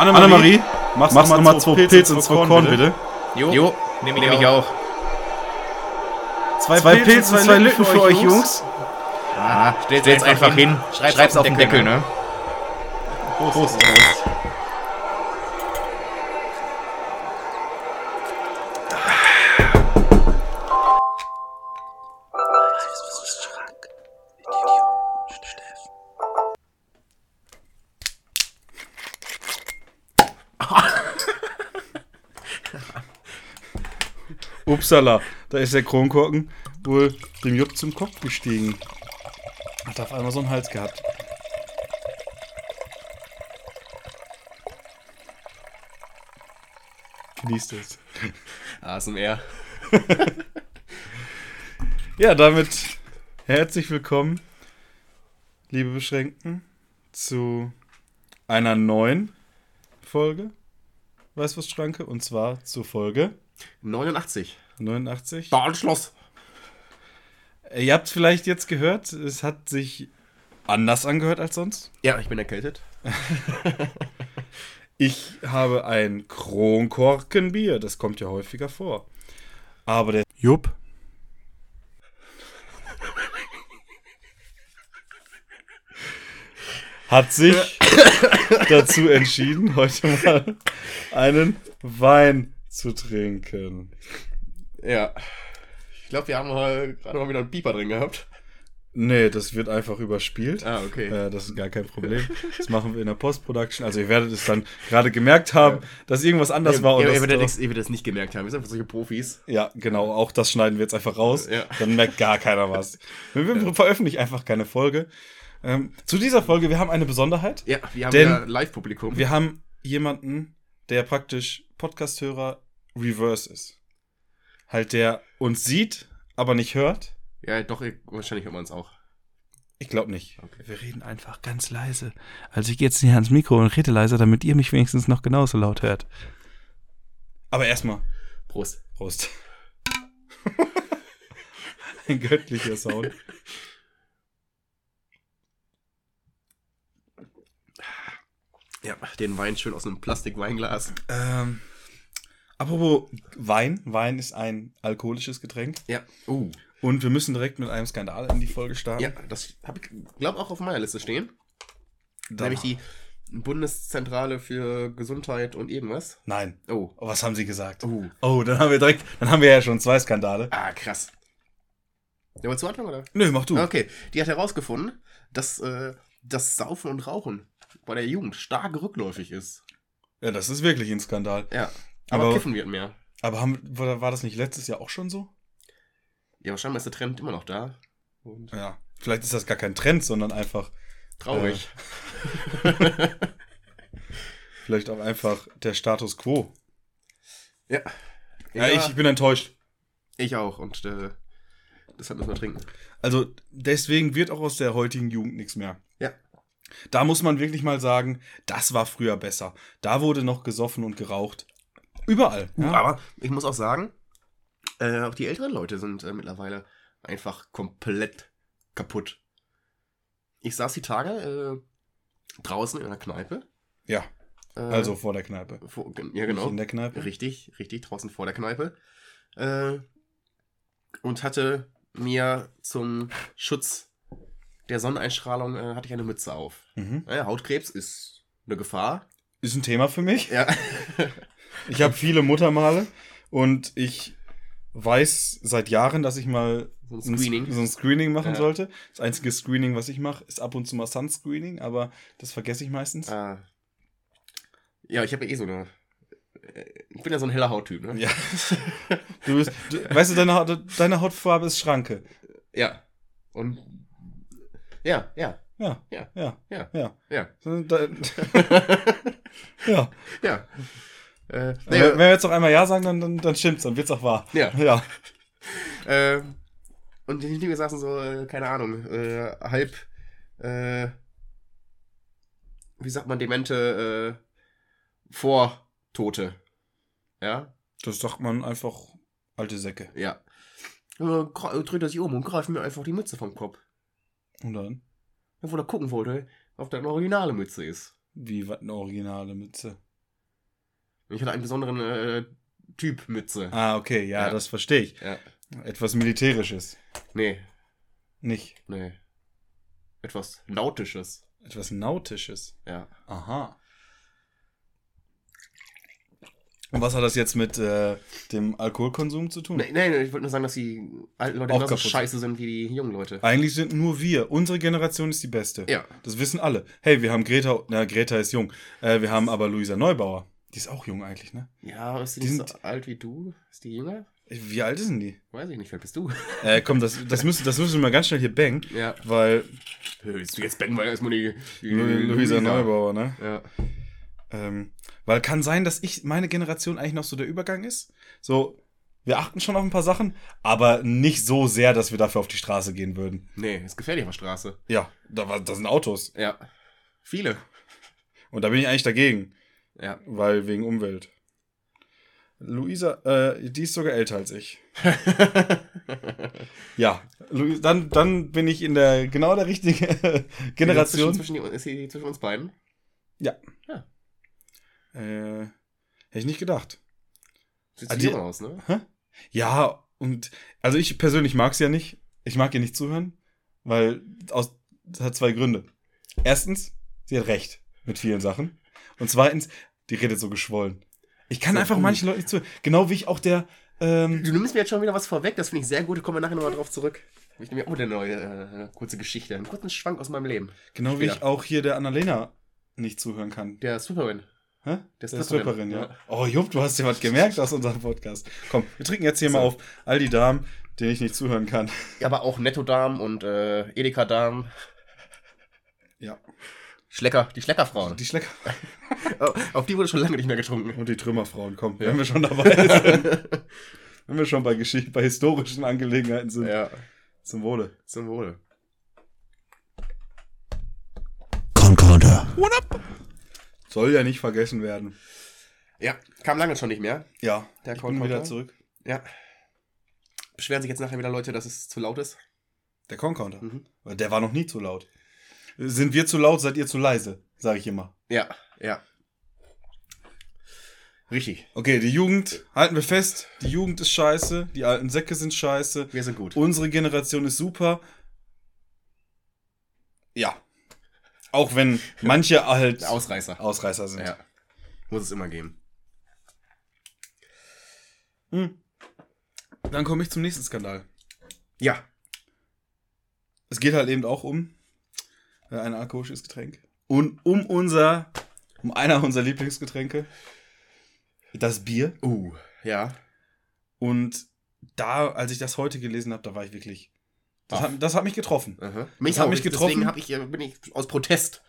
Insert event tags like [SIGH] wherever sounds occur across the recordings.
Annemarie, machst, machst nochmal zwei Pilze und zwei Korn, bitte. Jo, jo nehme ich, nehm ich auch. Zwei, zwei Pilze und zwei Lücken für euch, Jungs. Ah, stell's jetzt einfach hin. Schreib's, Schreib's auf den Deckel, ne? Prost. Prost. Upsala, da ist der Kronkorken wohl dem Jupp zum Kopf gestiegen. Hat auf einmal so einen Hals gehabt. Genießt es. [LAUGHS] ASMR. [LAUGHS] ja, damit herzlich willkommen, liebe Beschränkten, zu einer neuen Folge Weißwurstschranke und zwar zur Folge 89. 89. Bahnschloss. Ihr habt vielleicht jetzt gehört, es hat sich anders angehört als sonst. Ja, ich bin erkältet. [LAUGHS] ich habe ein Kronkorkenbier, das kommt ja häufiger vor. Aber der Jupp hat sich [COUGHS] dazu entschieden, heute mal einen Wein zu trinken. Ja. Ich glaube, wir haben gerade mal wieder einen Pieper drin gehabt. Nee, das wird einfach überspielt. Ah, okay. Äh, das ist gar kein Problem. Das machen wir in der Post-Production. Also ihr werdet es dann gerade gemerkt haben, ja. dass irgendwas anders ja, war. Und ja, ihr, werdet ihr es nicht gemerkt haben. Wir sind einfach solche Profis. Ja, genau. Auch das schneiden wir jetzt einfach raus. Ja. Dann merkt gar keiner was. Wir, wir veröffentlichen einfach keine Folge. Ähm, zu dieser Folge, wir haben eine Besonderheit. Ja, wir haben ja Live-Publikum. Wir haben jemanden, der praktisch Podcast-Hörer Reverse ist. Halt, der uns sieht, aber nicht hört. Ja, doch, wahrscheinlich hört man es auch. Ich glaube nicht. Okay. Wir reden einfach ganz leise. Also ich gehe jetzt hier ans Mikro und rede leiser, damit ihr mich wenigstens noch genauso laut hört. Aber erstmal. Prost. Prost. [LAUGHS] Ein göttlicher Sound. Ja, den Wein schön aus einem Plastikweinglas. Ähm, apropos Wein. Wein ist ein alkoholisches Getränk. Ja. Uh. Und wir müssen direkt mit einem Skandal in die Folge starten. Ja, das habe ich, glaube auch auf meiner Liste stehen. Da. Nämlich die Bundeszentrale für Gesundheit und irgendwas. Nein. Oh. oh. Was haben sie gesagt? Oh. Oh, dann haben wir direkt, dann haben wir ja schon zwei Skandale. Ah, krass. Ja, wolltest du anfangen, oder? Nö, mach du. Okay. Die hat herausgefunden, dass äh, das Saufen und Rauchen bei der Jugend stark rückläufig ist. Ja, das ist wirklich ein Skandal. Ja. Aber, aber kiffen wird mehr. Aber haben, war das nicht letztes Jahr auch schon so? Ja, wahrscheinlich ist der Trend immer noch da. Und ja, vielleicht ist das gar kein Trend, sondern einfach. Traurig. Äh, [LAUGHS] vielleicht auch einfach der Status quo. Ja. Ja, ja ich, ich, bin enttäuscht. Ich auch und äh, deshalb müssen wir trinken. Also deswegen wird auch aus der heutigen Jugend nichts mehr. Ja. Da muss man wirklich mal sagen, das war früher besser. Da wurde noch gesoffen und geraucht. Überall. Ja. Aber ich muss auch sagen, äh, auch die älteren Leute sind äh, mittlerweile einfach komplett kaputt. Ich saß die Tage äh, draußen in der Kneipe. Ja. Äh, also vor der Kneipe. Vor, ja, genau. Nicht in der Kneipe. Richtig, richtig, draußen vor der Kneipe. Äh, und hatte mir zum Schutz der Sonneneinstrahlung äh, hatte ich eine Mütze auf. Mhm. Hautkrebs ist eine Gefahr. Ist ein Thema für mich. Ja. [LAUGHS] ich habe viele Muttermale und ich weiß seit Jahren, dass ich mal so ein Screening, so ein Screening machen ja. sollte. Das einzige Screening, was ich mache, ist ab und zu mal Sunscreening, aber das vergesse ich meistens. Ah. Ja, ich habe ja eh so eine. Ich bin ja so ein heller Hauttyp, ne? Ja. [LAUGHS] Du bist, du, weißt du, deine, deine Hautfarbe ist Schranke. Ja. Und. Ja, ja. Ja. Ja. Ja. Ja. Ja. Ja. [LAUGHS] [LAUGHS] ja. ja. Äh, nee, wenn wir jetzt noch einmal Ja sagen, dann, dann, dann stimmt's, dann wird's auch wahr. Ja. [LAUGHS] ja. [LAUGHS] Äh, und die Dinge saßen so, äh, keine Ahnung, äh, halb, äh, wie sagt man, demente äh, Vortote. Ja? Das sagt man einfach alte Säcke. Ja. Äh, dreht er sich um und greift mir einfach die Mütze vom Kopf. Und dann? Wo er gucken wollte, ob da eine originale Mütze ist. Wie, was eine originale Mütze? Ich hatte einen besonderen äh, Typ Mütze. Ah, okay, ja, Ja. das verstehe ich. Ja. Etwas Militärisches. Nee, Nicht. nee. Etwas Nautisches. Etwas Nautisches. Ja. Aha. Und was hat das jetzt mit äh, dem Alkoholkonsum zu tun? Nee, nee, nee, ich wollte nur sagen, dass die alten Leute genauso scheiße sind wie die jungen Leute. Eigentlich sind nur wir. Unsere Generation ist die beste. Ja. Das wissen alle. Hey, wir haben Greta, na, Greta ist jung. Äh, wir haben aber Luisa Neubauer. Die ist auch jung eigentlich, ne? Ja, ist die, Die nicht sind- so alt wie du? Ist die jünger? Wie alt ist denn die? Weiß ich nicht, alt bist du? [LAUGHS] Äh, komm, das, das, müssen, das müssen wir mal ganz schnell hier bangen, Ja. weil Willst du jetzt becken, weil erstmal die, die Lu Luisa Neubauer, ne? Ja. Ähm, weil kann sein, dass ich meine Generation eigentlich noch so der Übergang ist. So, wir achten schon auf ein paar Sachen, aber nicht so sehr, dass wir dafür auf die Straße gehen würden. Nee, ist gefährlich auf der Straße. Ja, da, war- da sind Autos. Ja. Viele. Und da bin ich eigentlich dagegen, Ja. weil wegen Umwelt. Luisa, äh, die ist sogar älter als ich. [LAUGHS] Ja, Lu dann, dann bin ich in der genau der richtigen [LAUGHS] Generation. Zwischen, zwischen, die- ist sie zwischen uns beiden? Äh, hätte ich nicht gedacht. Sieht Ah, so die- aus, ne? Ja, und also ich persönlich mag sie ja nicht. Ich mag ihr nicht zuhören, weil aus das hat zwei Gründe. Erstens, sie hat recht mit vielen Sachen. Und zweitens, die redet so geschwollen. Ich kann So, einfach uh. manchen Leuten nicht zuhören. Genau wie ich auch der. Ähm, Du nimmst mir jetzt schon wieder was vorweg, das finde ich sehr gut, da kommen wir nachher nochmal drauf zurück. Ich nehme mir auch eine neue äh, kurze Geschichte, einen kurzen Schwank aus meinem Leben. genau wie ich Später. auch hier der Annalena nicht zuhören kann. Der Stripperin. Hä? Der Der Stripperin, ja. ja. Oh, Jupp, du hast dir was gemerkt aus unserem Podcast. Komm, wir trinken jetzt hier mal So. auf all die Damen, denen ich nicht zuhören kann. Ja, aber auch Netto-Darm und äh, Edeka-Darm. Ja. Schlecker, die Schleckerfrauen. Die Schlecker. [LAUGHS] Oh, Auf die wurde schon lange nicht mehr getrunken. Und die Trümmerfrauen, komm, Ja. wenn wir schon dabei [LAUGHS] sind. wenn wir schon bei Geschichte, bei historischen Angelegenheiten sind. ja, Zum Wohle. zum Wohle. Concorder. Soll ja nicht vergessen werden. Ja, kam lange schon nicht mehr. Ja, Der ich bin Concorder? wieder zurück. Ja. Beschweren sich jetzt nachher wieder Leute, dass es zu laut ist? Der Concounter. Mhm. Der war noch nie zu laut. Sind wir zu laut, seid ihr zu leise, sage ich immer. Ja, ja. Richtig. Okay, die Jugend, halten wir fest, die Jugend ist scheiße, die alten Säcke sind scheiße, Wir sind gut. unsere Generation ist super. Ja. Auch wenn [LAUGHS] manche halt Ausreißer. Ausreißer sind. Ja. Muss es immer geben. Hm. Dann komme ich zum nächsten Skandal. Ja. Es geht halt eben auch um ein alkoholisches Getränk. Und um unser, um einer unserer Lieblingsgetränke. Das Bier. Uh, ja. Und da, als ich das heute gelesen habe, da war ich wirklich. Das, hat, das hat mich getroffen. Aha. Das hat mich getroffen. Deswegen ich, äh, bin ich aus Protest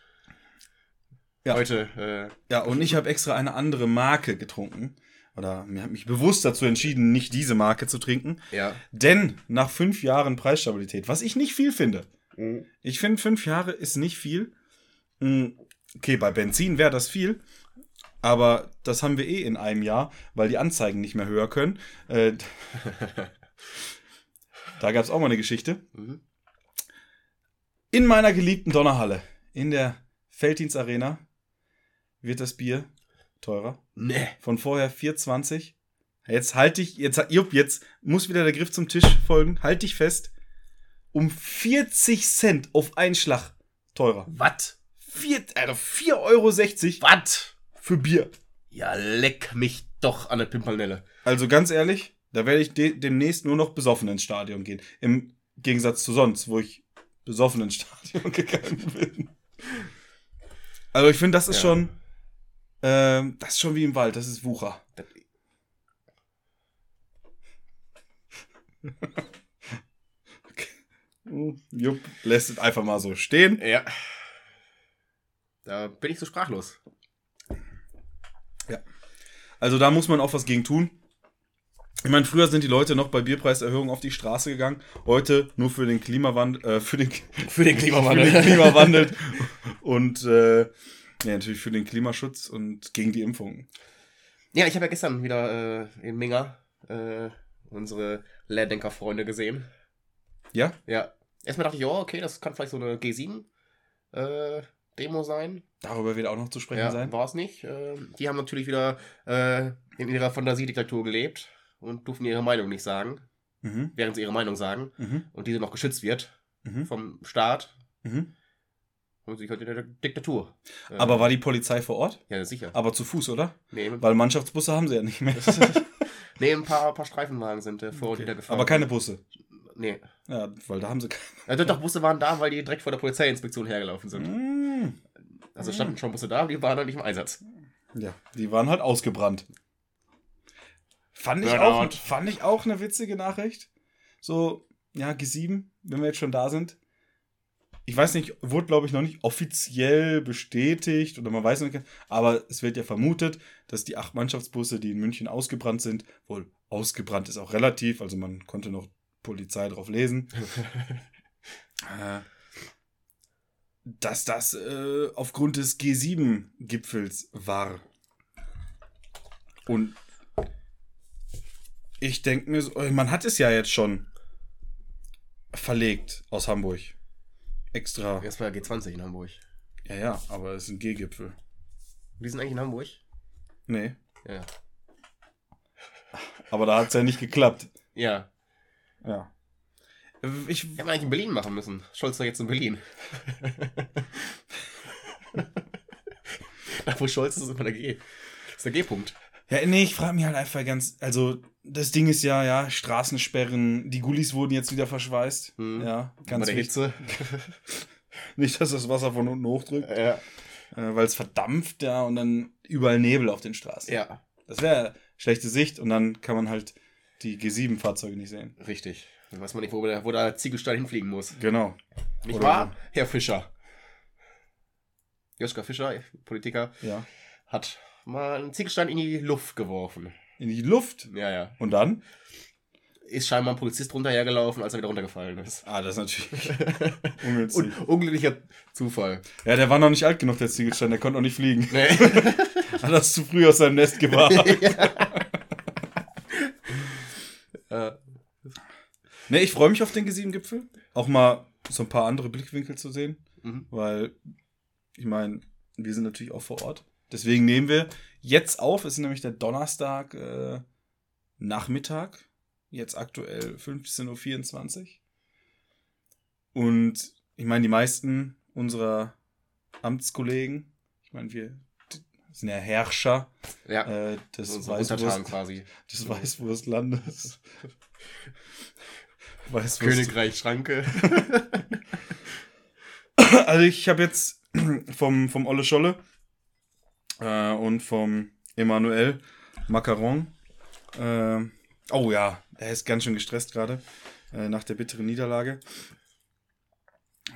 Ja. heute. Äh, Ja, und ich habe extra eine andere Marke getrunken. Oder mir habe mich bewusst dazu entschieden, nicht diese Marke zu trinken. ja. Denn nach fünf Jahren Preisstabilität, was ich nicht viel finde. Mhm. Ich finde, fünf Jahre ist nicht viel. Hm, Okay, bei Benzin wäre das viel. Aber das haben wir eh in einem Jahr, weil die Anzeigen nicht mehr höher können. Äh, [LAUGHS] da gab es auch mal eine Geschichte. Mhm. In meiner geliebten Donnerhalle, in der Felddienst Arena, wird das Bier teurer. Nee. Von vorher 4,20. Jetzt halt dich, jetzt, Jupp, jetzt muss wieder der Griff zum Tisch folgen. Halt dich fest. Um 40 Cent auf einen Schlag teurer. Was? Vier, also 4,60 Euro Was? für Bier. Ja, leck mich doch an der Pimpernelle. Also ganz ehrlich, da werde ich de demnächst nur noch besoffen ins Stadion gehen. Im Gegensatz zu sonst, wo ich besoffen ins [LAUGHS] Stadion gegangen bin. Also ich finde, das ist Ja. schon, ähm, das ist schon wie im Wald, das ist Wucher. [LAUGHS] Das, Jupp, lässt es einfach mal so stehen. ja. Da bin ich so sprachlos. Also da muss man auch was gegen tun. Ich meine, früher sind die Leute noch bei Bierpreiserhöhungen auf die Straße gegangen. Heute nur für den Klimawandel, äh, für den, [LAUGHS] Für den für den Klimawandel und äh, ja, natürlich für den Klimaschutz und gegen die Impfungen. Ja, ich habe ja gestern wieder äh, in Minga äh, unsere Lehrdenker-Freunde gesehen. Ja? Ja. Erstmal dachte ich, ja, okay, das kann vielleicht so eine G7 äh, Demo sein. Darüber wird auch noch zu sprechen Ja, sein. war es nicht. Ähm, die haben natürlich wieder äh, in ihrer Fantasiediktatur gelebt und durften ihre Meinung nicht sagen, Mhm. während sie ihre Meinung sagen Mhm. und diese noch geschützt wird Mhm. vom Staat Mhm. und sie halt in der Diktatur. Äh, Aber war die Polizei vor Ort? Ja, sicher. Aber zu Fuß, oder? Nee, Weil Mannschaftsbusse haben sie ja nicht mehr. [LAUGHS] nee ein paar, paar Streifenwagen sind äh, vor und hinter gefahren. Aber keine Busse. Nee. Ja, weil da haben sie Ja, doch, doch, Busse waren da, weil die direkt vor der Polizeiinspektion hergelaufen sind. keine. Also standen schon Busse da, aber die waren noch nicht im Einsatz. Ja, die waren halt ausgebrannt. Fand ich, Burnout. auch, fand ich auch eine witzige Nachricht. So, ja, G7, wenn wir jetzt schon da sind. Ich weiß nicht, wurde glaube ich noch nicht offiziell bestätigt oder man weiß nicht, aber es wird ja vermutet, dass die acht Mannschaftsbusse, die in München ausgebrannt sind, wohl ausgebrannt ist auch relativ, also man konnte noch Polizei drauf lesen, [LAUGHS] äh, dass das äh, aufgrund des G7-Gipfels war. Und ich denke mir, so, man hat es ja jetzt schon verlegt aus Hamburg. Extra. Das war ja G20 in Hamburg. Ja, ja, aber es ist ein G-Gipfel. Die sind eigentlich in Hamburg? Nee, Ja. aber da hat es ja nicht geklappt. Ja. Ja. Ich, Hätten wir eigentlich in Berlin machen müssen. Scholz war jetzt in Berlin. [LAUGHS] da wo Scholz ist, ist immer der G. Das ist der G-Punkt. ja, nee, ich frage mich halt einfach ganz, also das Ding ist ja, ja, Straßensperren, die Gullis wurden jetzt wieder verschweißt. Mhm. Ja, Bei ganz der wichtig. Hitze. [LAUGHS] Nicht, dass das Wasser von unten hochdrückt, Ja. äh, weil es verdampft, ja, und dann überall Nebel auf den Straßen. Ja, Das wäre schlechte Sicht und dann kann man halt die G7-Fahrzeuge nicht sehen. richtig. Dann weiß man nicht, wo der, wo der Ziegelstein hinfliegen muss. Genau. Nicht Oder wahr, Herr Fischer? Joschka Fischer, Politiker, Ja. hat mal einen Ziegelstein in die Luft geworfen. In die Luft. Ja, ja. Und dann? Ist scheinbar ein Polizist runterhergelaufen, als er wieder runtergefallen ist. Ah, das ist natürlich [LAUGHS] ungünstig. Und unglücklicher Zufall. Ja, der war noch nicht alt genug, der Ziegelstein, der konnte noch nicht fliegen. Nee. [LAUGHS] Hat das zu früh aus seinem Nest gewahrt. äh, [LAUGHS] Ne, ich freue mich auf den G7-Gipfel. Auch mal so ein paar andere Blickwinkel zu sehen. mhm. Weil, ich meine, wir sind natürlich auch vor Ort. Deswegen nehmen wir jetzt auf. Es ist nämlich der Donnerstag äh, Nachmittag. Jetzt aktuell 15.24 Uhr. Und ich meine, die meisten unserer Amtskollegen, ich meine, wir sind ja Herrscher Ja, äh, des, Weißwurst, quasi. des Weißwurstlandes. [LAUGHS] Weißwurst. Königreich Schranke. [LAUGHS] Also ich habe jetzt [CLEARS THROAT] vom, vom Olle Scholle äh, und vom Emanuel Macaron. Äh, oh ja, er ist ganz schön gestresst gerade äh, nach der bitteren Niederlage. Äh,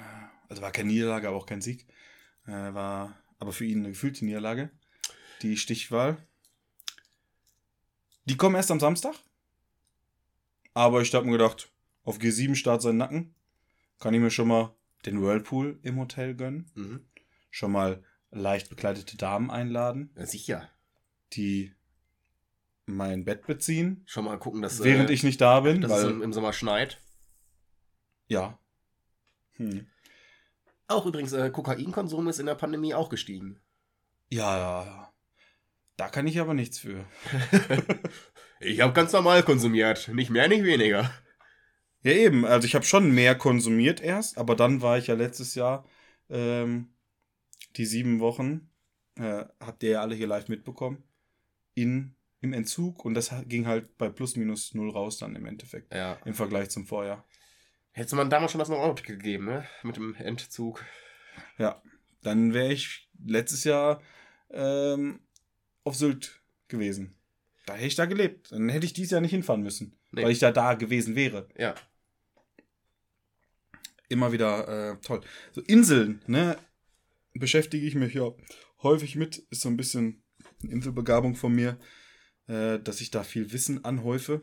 Also war keine Niederlage, aber auch kein Sieg. Äh, war aber für ihn eine gefühlte Niederlage. Die Stichwahl. Die kommen erst am Samstag. Aber ich habe mir gedacht, auf G7 Start seinen Nacken. Kann ich mir schon mal den Whirlpool im Hotel gönnen. Mhm. Schon mal leicht bekleidete Damen einladen, Ja, sicher. die mein Bett beziehen, Schon mal gucken, dass, während äh, ich nicht da bin. dass es Weil, im, im Sommer schneit. ja. Hm. Auch übrigens, äh, Kokainkonsum ist in der Pandemie auch gestiegen. Ja, ja, ja. Da kann ich aber nichts für. [LAUGHS] Ich habe ganz normal konsumiert. Nicht mehr, nicht weniger. Ja, eben. Also ich habe schon mehr konsumiert erst, aber dann war ich ja letztes Jahr ähm, die sieben Wochen, äh, habt ihr ja alle hier live mitbekommen, in, im Entzug und das ging halt bei plus minus null raus dann im Endeffekt Ja. im Vergleich zum Vorjahr. Hätte man damals schon das 9-Euro-Ticket gegeben, ne? Mit dem Entzug. Ja, dann wäre ich letztes Jahr ähm, auf Sylt gewesen. Da hätte ich da gelebt. Dann hätte ich dieses Jahr nicht hinfahren müssen, Nee. weil ich da da gewesen wäre. Ja. Immer wieder äh, toll. So Inseln, ne, beschäftige ich mich ja häufig mit. Ist so ein bisschen eine Inselbegabung von mir, äh, dass ich da viel Wissen anhäufe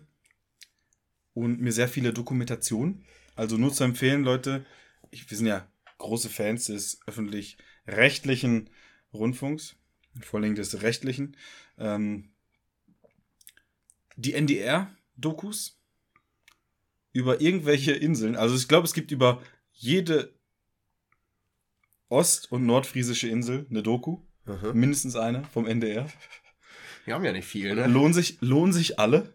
und mir sehr viele Dokumentationen. Also nur zu empfehlen, Leute, ich, wir sind ja große Fans des öffentlich-rechtlichen Rundfunks, vor allem des rechtlichen. Ähm, die NDR-Dokus über irgendwelche Inseln. Also ich glaube, es gibt über jede Ost- und Nordfriesische Insel, eine Doku, Aha. mindestens eine vom NDR. Wir [LAUGHS] haben ja nicht viel, ne? Lohnen sich, lohnen sich alle.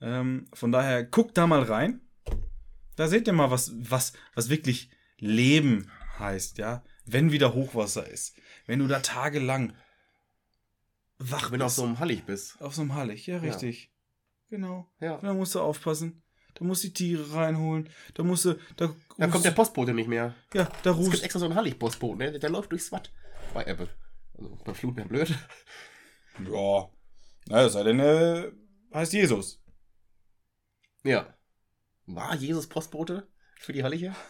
Ähm, von daher, guckt da mal rein. Da seht ihr mal, was, was, was wirklich Leben heißt, ja. Wenn wieder Hochwasser ist. Wenn du da tagelang wach Wenn du auf bist. so einem Hallig bist. auf so einem Hallig, ja, richtig. Genau. Ja. Da musst du aufpassen. Da musst du die Tiere reinholen. Da musst du. Da, Da kommt der Postbote nicht mehr. Ja, da Es gibt rufst extra so einen Hallig-Postboten, ne? Der, läuft durchs Watt. Bei Apple. Also bei Flut wäre blöd. [LAUGHS] Ja. Na, sei denn, äh, heißt Jesus. Ja. War Jesus Postbote für die Hallige? [LAUGHS]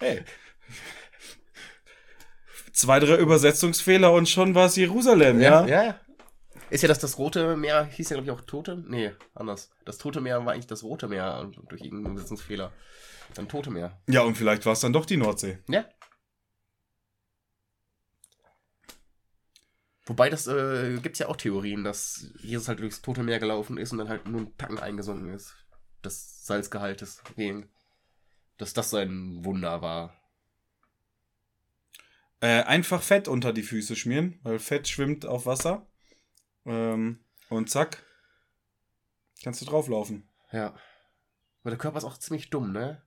Hey. Zwei, drei Übersetzungsfehler und schon war es Jerusalem, ja? Ja, ja. Ist ja das, das Rote Meer, hieß ja glaube ich auch Tote? Nee, anders. Das Tote Meer war eigentlich das Rote Meer durch irgendeinen Übersetzungsfehler. Dann Tote Meer. Ja, und vielleicht war es dann doch die Nordsee. Ja. Wobei das äh, gibt ja auch Theorien, dass Jesus halt durchs Tote Meer gelaufen ist und dann halt nur ein Tacken eingesunken ist. Das Salzgehaltes gegen. Dass das sein Wunder war. Äh, einfach Fett unter die Füße schmieren, weil Fett schwimmt auf Wasser. Ähm, und zack, kannst du drauflaufen. Ja. Aber der Körper ist auch ziemlich dumm, ne?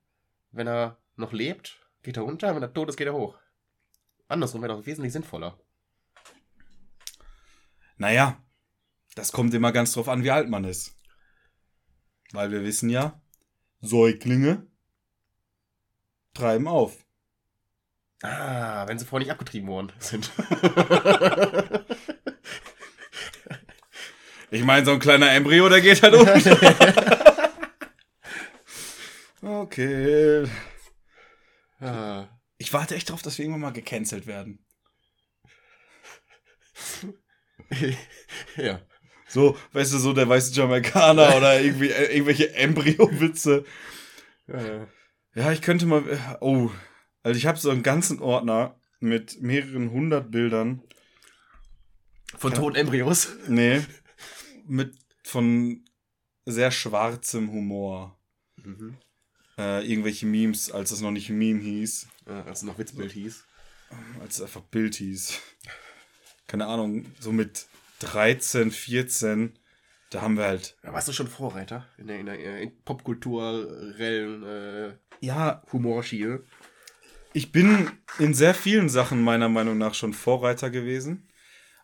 Wenn er noch lebt, geht er runter, wenn er tot ist, geht er hoch. Andersrum wäre doch wesentlich sinnvoller. Naja, das kommt immer ganz drauf an, wie alt man ist. Weil wir wissen ja, Säuglinge treiben auf. Ah, wenn sie vorher nicht abgetrieben worden sind. [LAUGHS] Ich meine, so ein kleiner Embryo, der geht halt unter. [LAUGHS] okay. ah. Ich warte echt drauf, dass wir irgendwann mal gecancelt werden. [LAUGHS] ja. So, weißt du, so der weiße Jamaikaner [LAUGHS] oder irgendwie äh, irgendwelche Embryo-Witze. Äh, Ja, ich könnte mal. äh, Oh, also ich habe so einen ganzen Ordner mit mehreren hundert Bildern. von toten Embryos. Nee, mit von sehr schwarzem Humor. Mhm. Äh, irgendwelche Memes, als es noch nicht Meme hieß, Äh, als es noch Witzbild hieß. als es einfach Bild hieß. Keine Ahnung, so mit 13, 14, da haben wir halt. Da warst du schon Vorreiter in der, in der äh, popkulturellen äh, Ja, Humorschiene. Ich bin in sehr vielen Sachen meiner Meinung nach schon Vorreiter gewesen.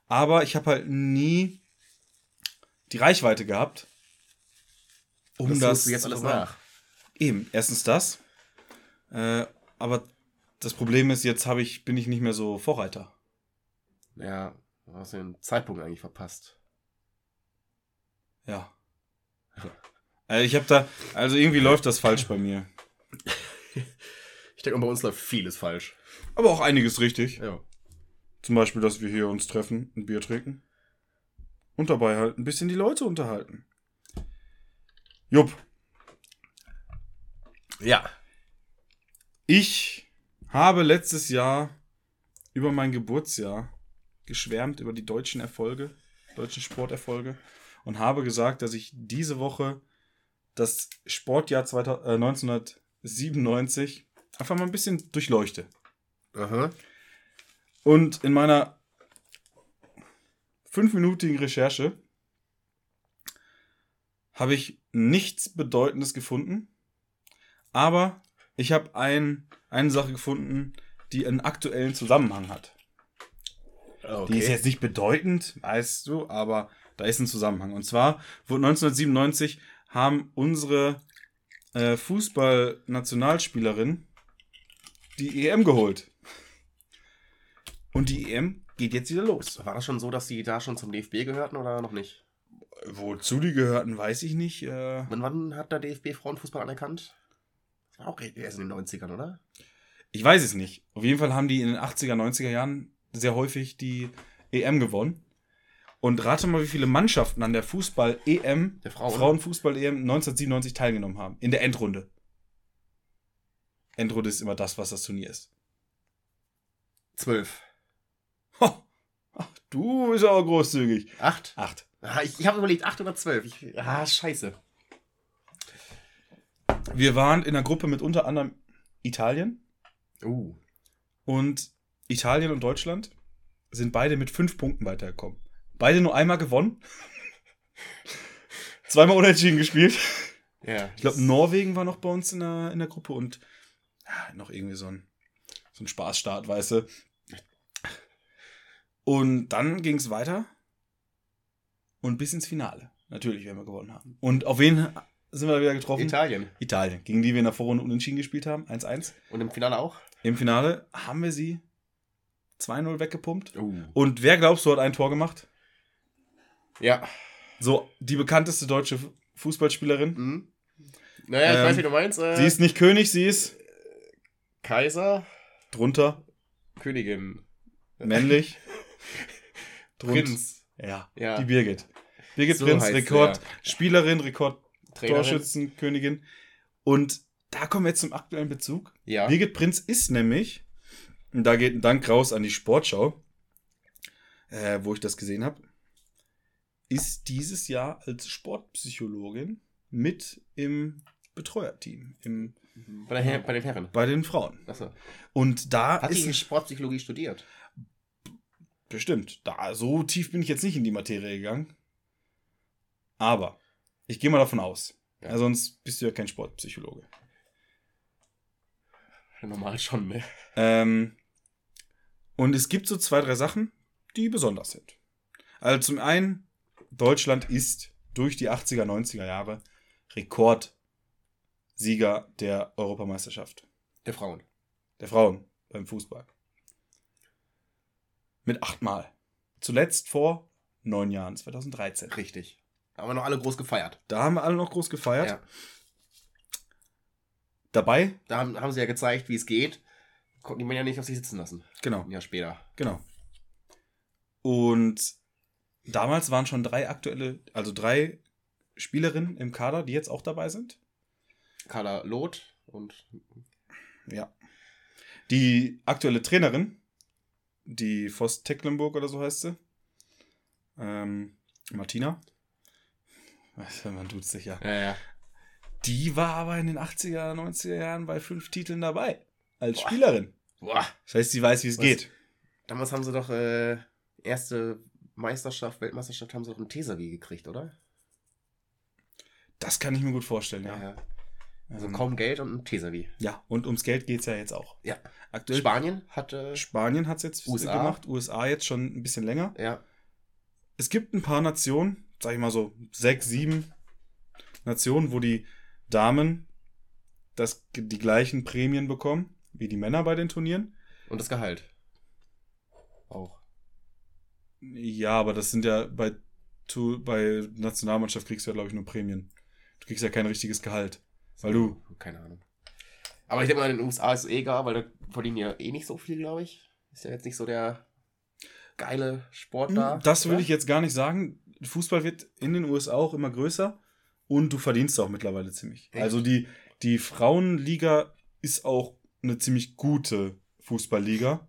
Aber ich habe halt nie die Reichweite gehabt, um das das, du jetzt alles bewahren. nach. Eben, erstens das. Äh, aber das Problem ist, jetzt habe ich, bin ich nicht mehr so Vorreiter. Ja, du hast den Zeitpunkt eigentlich verpasst. Ja. Also ich habe da, also irgendwie läuft das falsch bei mir. [LAUGHS] Ich denke, bei uns läuft vieles falsch. Aber auch einiges richtig. Ja. Zum Beispiel, dass wir hier uns treffen, ein Bier trinken. Und dabei halt ein bisschen die Leute unterhalten. Jupp, Ja. ich habe letztes Jahr über mein Geburtsjahr geschwärmt über die deutschen Erfolge, deutschen Sporterfolge und habe gesagt, dass ich diese Woche das Sportjahr 2000, äh, 1997 einfach mal ein bisschen durchleuchte. Aha. Und in meiner fünfminütigen Recherche habe ich nichts Bedeutendes gefunden, aber ich habe ein, eine Sache gefunden, die einen aktuellen Zusammenhang hat. Okay. Die ist jetzt nicht bedeutend, weißt du, aber da ist ein Zusammenhang. Und zwar wurde 1997 haben unsere äh, Fußball-Nationalspielerin die EM geholt. Und die EM geht jetzt wieder los. War das schon so, dass sie da schon zum DFB gehörten oder noch nicht? Wozu die gehörten, weiß ich nicht. Äh, Wann, wann hat der DFB Frauenfußball anerkannt? Das war auch erst in den 90ern, oder? ich weiß es nicht. Auf jeden Fall haben die in den 80er, 90er Jahren sehr häufig die EM gewonnen. Und rate mal, wie viele Mannschaften an der Fußball-EM, Der Frauen. Frauenfußball-EM 1997 teilgenommen haben. In der Endrunde. Endrunde ist immer das, was das Turnier ist. Zwölf. Ho, ach, du bist aber großzügig. Acht? Acht. Ah, ich ich habe überlegt, acht oder zwölf. Ich, ah, scheiße. Wir waren in einer Gruppe mit unter anderem Italien, Uh. Und Italien und Deutschland sind beide mit fünf Punkten weitergekommen. Beide nur einmal gewonnen. [LAUGHS] Zweimal unentschieden gespielt. Ja. Ich glaube, Norwegen war noch bei uns in der, in der Gruppe und ja, noch irgendwie so ein, so ein Spaßstart, weißt du. Und dann ging es weiter und bis ins Finale. Natürlich, wenn wir gewonnen haben. Und auf wen sind wir da wieder getroffen? Italien. Italien, gegen die wir in der Vorrunde unentschieden gespielt haben. 1-1. Und im Finale auch? Im Finale haben wir sie 2-0 weggepumpt. Uh. Und wer glaubst du hat ein Tor gemacht? Ja. So, die bekannteste deutsche Fu- Fußballspielerin. Mhm. Naja, ich Ähm, weiß, wie du meinst. Äh, Sie ist nicht König, sie ist Kaiser, drunter, Königin, männlich. [LAUGHS] Prinz, Ja, Ja. die Birgit. Birgit So Prinz, Rekordspielerin, Trainerin. Rekordtorschützenkönigin. Und da kommen wir jetzt zum aktuellen Bezug. Ja. Birgit Prinz ist nämlich, und da geht ein Dank raus an die Sportschau, äh, wo ich das gesehen habe, ist dieses Jahr als Sportpsychologin mit im Betreuerteam, im, Bei, der bei den Herren. bei den Frauen. Achso. Und da Hat ist die Sportpsychologie studiert? Bestimmt, da so tief bin ich jetzt nicht in die Materie gegangen. Aber ich gehe mal davon aus. Ja. Ja. sonst bist du ja kein Sportpsychologe. Normal schon, ne? Ähm, und es gibt so zwei, drei Sachen, die besonders sind. Also zum einen, Deutschland ist durch die 80er, 90er Jahre Rekordsieger der Europameisterschaft. Der Frauen. Der Frauen beim Fußball. Mit achtmal. Zuletzt vor neun Jahren, 2013. Richtig. Haben wir noch alle groß gefeiert. Da haben wir alle noch groß gefeiert. Ja. Dabei, Da haben, haben sie ja gezeigt, wie es geht. Konnten die Männer ja nicht auf sich sitzen lassen. genau, Ein Jahr später. genau. Und damals waren schon drei aktuelle, also drei Spielerinnen im Kader, die jetzt auch dabei sind. Carla Loth und Ja. Die aktuelle Trainerin, die Voss Tecklenburg oder so heißt sie, ähm, Martina, Weiß, man tut sich ja. ja, ja. Die war aber in den 80er, 90er Jahren bei fünf Titeln dabei. Als Spielerin. Boah. Das heißt, sie weiß, wie es geht. Damals haben sie doch äh, erste Meisterschaft, Weltmeisterschaft haben sie doch einen Teserwie gekriegt, oder? Das kann ich mir gut vorstellen, ja. ja. Also Ähm, kaum Geld und ein Teserwie. Ja, und ums Geld geht es ja jetzt auch. Ja. Aktuell Spanien hatte. Spanien hat es jetzt USA. gemacht, USA jetzt schon ein bisschen länger. Ja. Es gibt ein paar Nationen, sag ich mal so sechs, sieben Nationen, wo die Damen das, die gleichen Prämien bekommen wie die Männer bei den Turnieren. Und das Gehalt. Auch. Ja, aber das sind ja bei, bei Nationalmannschaft kriegst du ja, glaube ich, nur Prämien. Du kriegst ja kein richtiges Gehalt. Weil du, Keine Ahnung. Aber ich denke mal, in den USA ist es eh egal, weil da verdienen ja eh nicht so viel, glaube ich. Ist ja jetzt nicht so der geile Sport da. Hm, das will oder? ich jetzt gar nicht sagen. Fußball wird in den USA auch immer größer und du verdienst auch mittlerweile ziemlich. Echt? Also die, die Frauenliga ist auch eine ziemlich gute Fußballliga.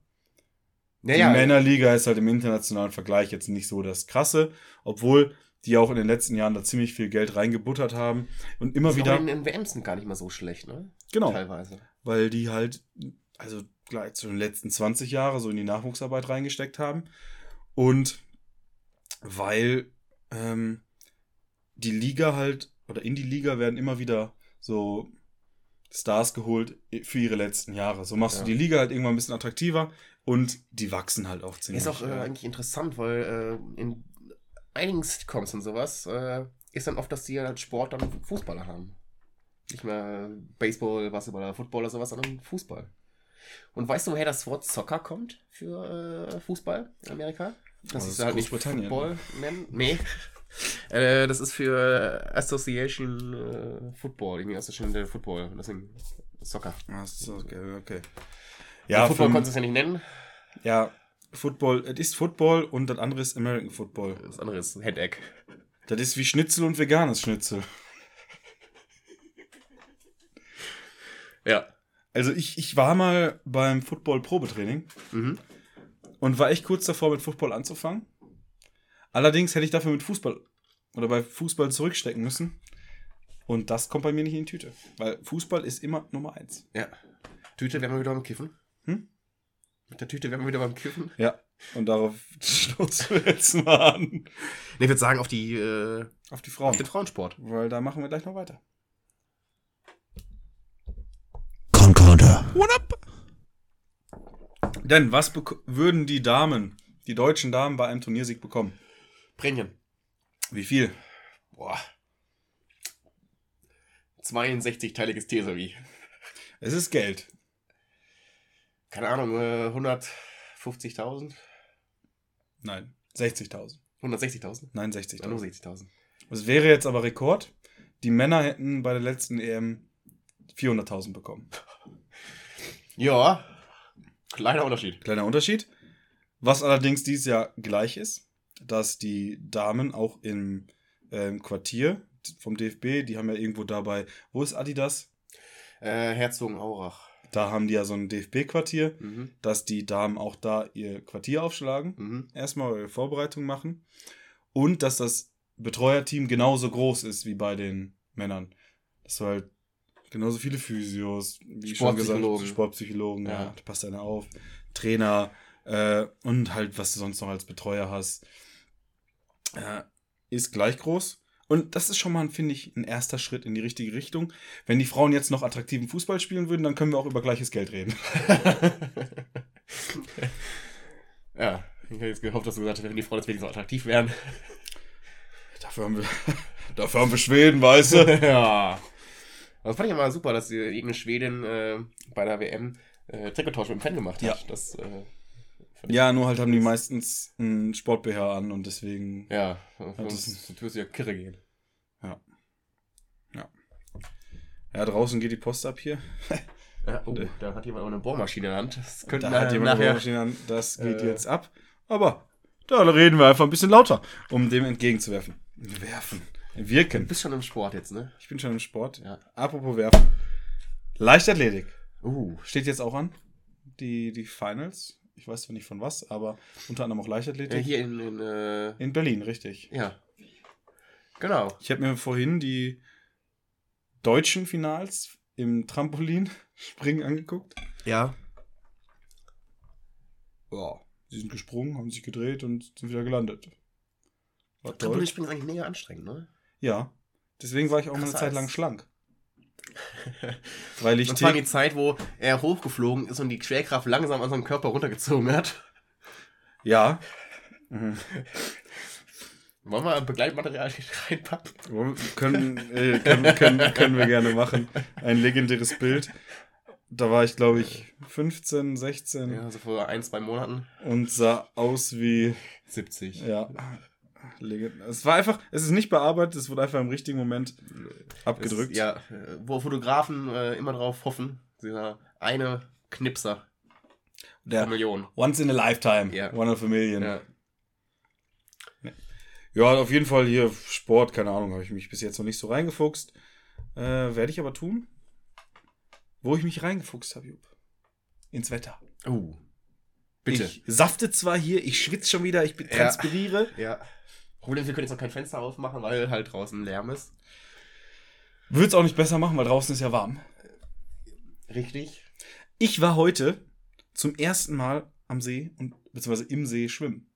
Ja, die. Männerliga ist halt im internationalen Vergleich jetzt nicht so das Krasse, obwohl die auch in den letzten Jahren da ziemlich viel Geld reingebuttert haben und immer Ist wieder auch in WMs sind gar nicht mal so schlecht, ne? genau, Teilweise. weil die halt also gleich zu den letzten 20 Jahre so in die Nachwuchsarbeit reingesteckt haben und weil ähm, die Liga halt oder in die Liga werden immer wieder so Stars geholt für ihre letzten Jahre. So machst Ja. du die Liga halt irgendwann ein bisschen attraktiver und die wachsen halt auch ziemlich. Ist auch äh, eigentlich interessant, weil äh, in einigen Sitcoms und sowas äh, ist dann oft, dass die halt Sport dann Fußballer haben. Nicht mehr Baseball, Basketball Football oder sowas, sondern Fußball. Und weißt du, woher das Wort Soccer kommt für äh, Fußball in Amerika? Das Oh, ist das halt ist nicht Großbritannien, Football nennen. Nee. [LAUGHS] äh, das ist für Association äh, Football, irgendwie Association der Football. Deswegen Soccer. Ach so, okay, okay. Ja, Football konntest du es ja nicht nennen. ja, Football, es ist Football und das andere ist American Football. Das andere ist Headache. Das ist wie Schnitzel und veganes Schnitzel. Ja. Also ich, ich war mal beim Football-Probetraining Mhm. und war echt kurz davor, mit Football anzufangen. Allerdings hätte ich dafür mit Fußball oder bei Fußball zurückstecken müssen. Und das kommt bei mir nicht in die Tüte. Weil Fußball ist immer Nummer eins. Ja. Tüte, wir haben wieder am Kiffen. Hm? Mit der Tüte wären wir wieder beim Kiffen. Ja. Und darauf [LAUGHS] stoßen wir [LAUGHS] jetzt mal an. Nee, ich würde sagen, auf die, äh, Auf die auf Frauen. den Frauensport. Weil da machen wir gleich noch weiter. Concorder. Denn was würden die Damen, die deutschen Damen bei einem Turniersieg bekommen? Prämien. Wie viel? Boah. 62-teiliges Teserie. Es ist Geld. Keine Ahnung, äh, 150.000? Nein, 60.000. 160.000? Nein, Ja, nur 60.000. 60.000. Das wäre jetzt aber Rekord. Die Männer hätten bei der letzten EM 400.000 bekommen. [LAUGHS] Ja, kleiner Unterschied. Kleiner Unterschied. Was allerdings dieses Jahr gleich ist, dass die Damen auch im ähm, Quartier vom DFB, die haben ja irgendwo dabei, wo ist Adidas? Äh, Herzogenaurach. Da haben die ja so ein DFB-Quartier, Mhm. dass die Damen auch da ihr Quartier aufschlagen, Mhm. erstmal ihre Vorbereitung machen und dass das Betreuerteam genauso groß ist wie bei den Männern. Dass du halt genauso viele Physios, wie schon gesagt, Sportpsychologen. Sportpsychologen, ja. Ja. da passt einer auf, Trainer äh, und halt, was du sonst noch als Betreuer hast, äh, ist gleich groß. Und das ist schon mal, finde ich, ein erster Schritt in die richtige Richtung. Wenn die Frauen jetzt noch attraktiven Fußball spielen würden, dann können wir auch über gleiches Geld reden. [LAUGHS] ja, ich hätte jetzt gehofft, dass du gesagt hast, wenn die Frauen wenigstens so attraktiv wären. Dafür haben wir, [LAUGHS] dafür haben wir Schweden, weißt du? [LAUGHS] ja. Das fand ich immer super, dass irgendeine Schwedin äh, bei der WM äh, Trikottausch mit dem Fan gemacht hat. Ja. Das, äh, Ja, nur halt haben die meistens einen Sport-BH an und deswegen. ja, das sonst wirst du ja kirre gehen. Ja, draußen geht die Post ab hier. [LAUGHS] Ja, oh, da hat jemand auch eine Bohrmaschine in der Hand. Das könnte Da hat jemand eine nachher... Bohrmaschine an. Das [LAUGHS] geht äh, jetzt ab. Aber da reden wir einfach ein bisschen lauter, um dem entgegenzuwerfen. Werfen. Du Wirken. bist schon im Sport jetzt, ne? Ich bin schon im Sport. Ja. Apropos werfen. Leichtathletik. Uh, Steht jetzt auch an. Die, die Finals. Ich weiß zwar nicht von was, aber unter anderem auch Leichtathletik. hier in, in äh, In Berlin, richtig. ja. Genau. Ich habe mir vorhin die deutschen Finals im Trampolinspringen [LAUGHS] angeguckt. Ja. Ja, sie sind gesprungen, haben sich gedreht und sind wieder gelandet. War. Trampolinspringen ist eigentlich mega anstrengend, ne? Ja. Deswegen war ich auch mal eine Zeit lang schlank. [LAUGHS] Weil ich Das war die Zeit, wo er hochgeflogen ist und die Schwerkraft langsam an seinem Körper runtergezogen hat. Ja. Mhm. Wollen wir Begleitmaterial reinpacken? können, äh, können, können, können wir gerne machen. Ein legendäres Bild. Da war ich, glaube ich, 15, 16 Ja, so vor ein, zwei Monaten. und sah aus wie 70. Ja. Es war einfach, es ist nicht bearbeitet, es wurde einfach im richtigen Moment abgedrückt. Ist, ja, wo Fotografen äh, immer drauf hoffen. Dieser eine Knipser der Der Million. Once in a Lifetime, Ja. One of a Million. Ja. Ja, auf jeden Fall hier Sport, keine Ahnung, habe ich mich bis jetzt noch nicht so reingefuchst. Äh, Werde ich aber tun. Wo ich mich reingefuchst habe, Jupp. Ins Wetter. Uh. Bitte. Ich safte zwar hier, ich schwitze schon wieder, ich bin- Ja. transpiriere. ja. Problem ist, wir können jetzt noch kein Fenster aufmachen, weil halt draußen Lärm ist. Würde es auch nicht besser machen, weil draußen ist ja warm. Richtig. Ich war heute zum ersten Mal am See und beziehungsweise im See schwimmen.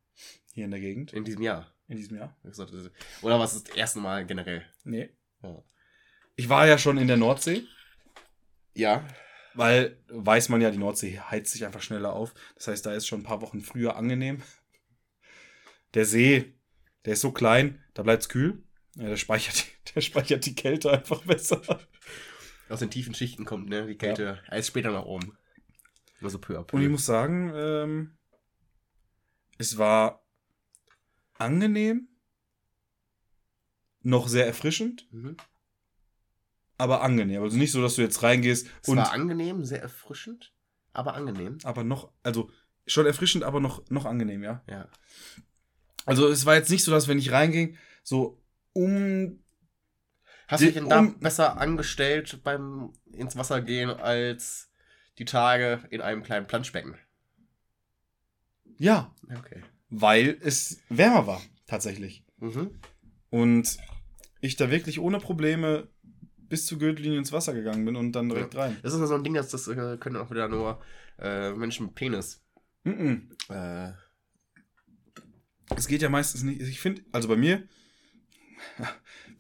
Hier in der Gegend. In diesem Jahr. In diesem Jahr. Oder was ist das erste Mal generell? Nee. Ja. Ich war ja schon in der Nordsee, Ja. weil weiß man ja, die Nordsee heizt sich einfach schneller auf. Das heißt, da ist schon ein paar Wochen früher angenehm. Der See, der ist so klein, da bleibt es kühl. Ja, der, speichert, die- [LAUGHS] der speichert die Kälte einfach besser. Aus den tiefen Schichten kommt, ne? Die Kälte. Er ist später nach oben. Nur so peu à peu. Und ich muss sagen, ähm, es war angenehm, noch sehr erfrischend, Mhm. aber angenehm. Also nicht so, dass du jetzt reingehst Es und war angenehm, sehr erfrischend, aber angenehm. aber noch, also schon erfrischend, aber noch, noch angenehm, ja. Ja. Also es war jetzt nicht so, dass wenn ich reinging, so um Hast du dich denn da um- besser angestellt beim ins Wasser gehen als die Tage in einem kleinen Planschbecken? ja, Okay. weil es wärmer war tatsächlich Mhm. und ich da wirklich ohne Probleme bis zur Gürtellinie ins Wasser gegangen bin und dann direkt rein. Das ist so ein Ding, das, das äh, können auch wieder nur äh, Menschen mit Penis Mhm. Äh, Es geht ja meistens nicht. Ich finde, also bei mir [LAUGHS]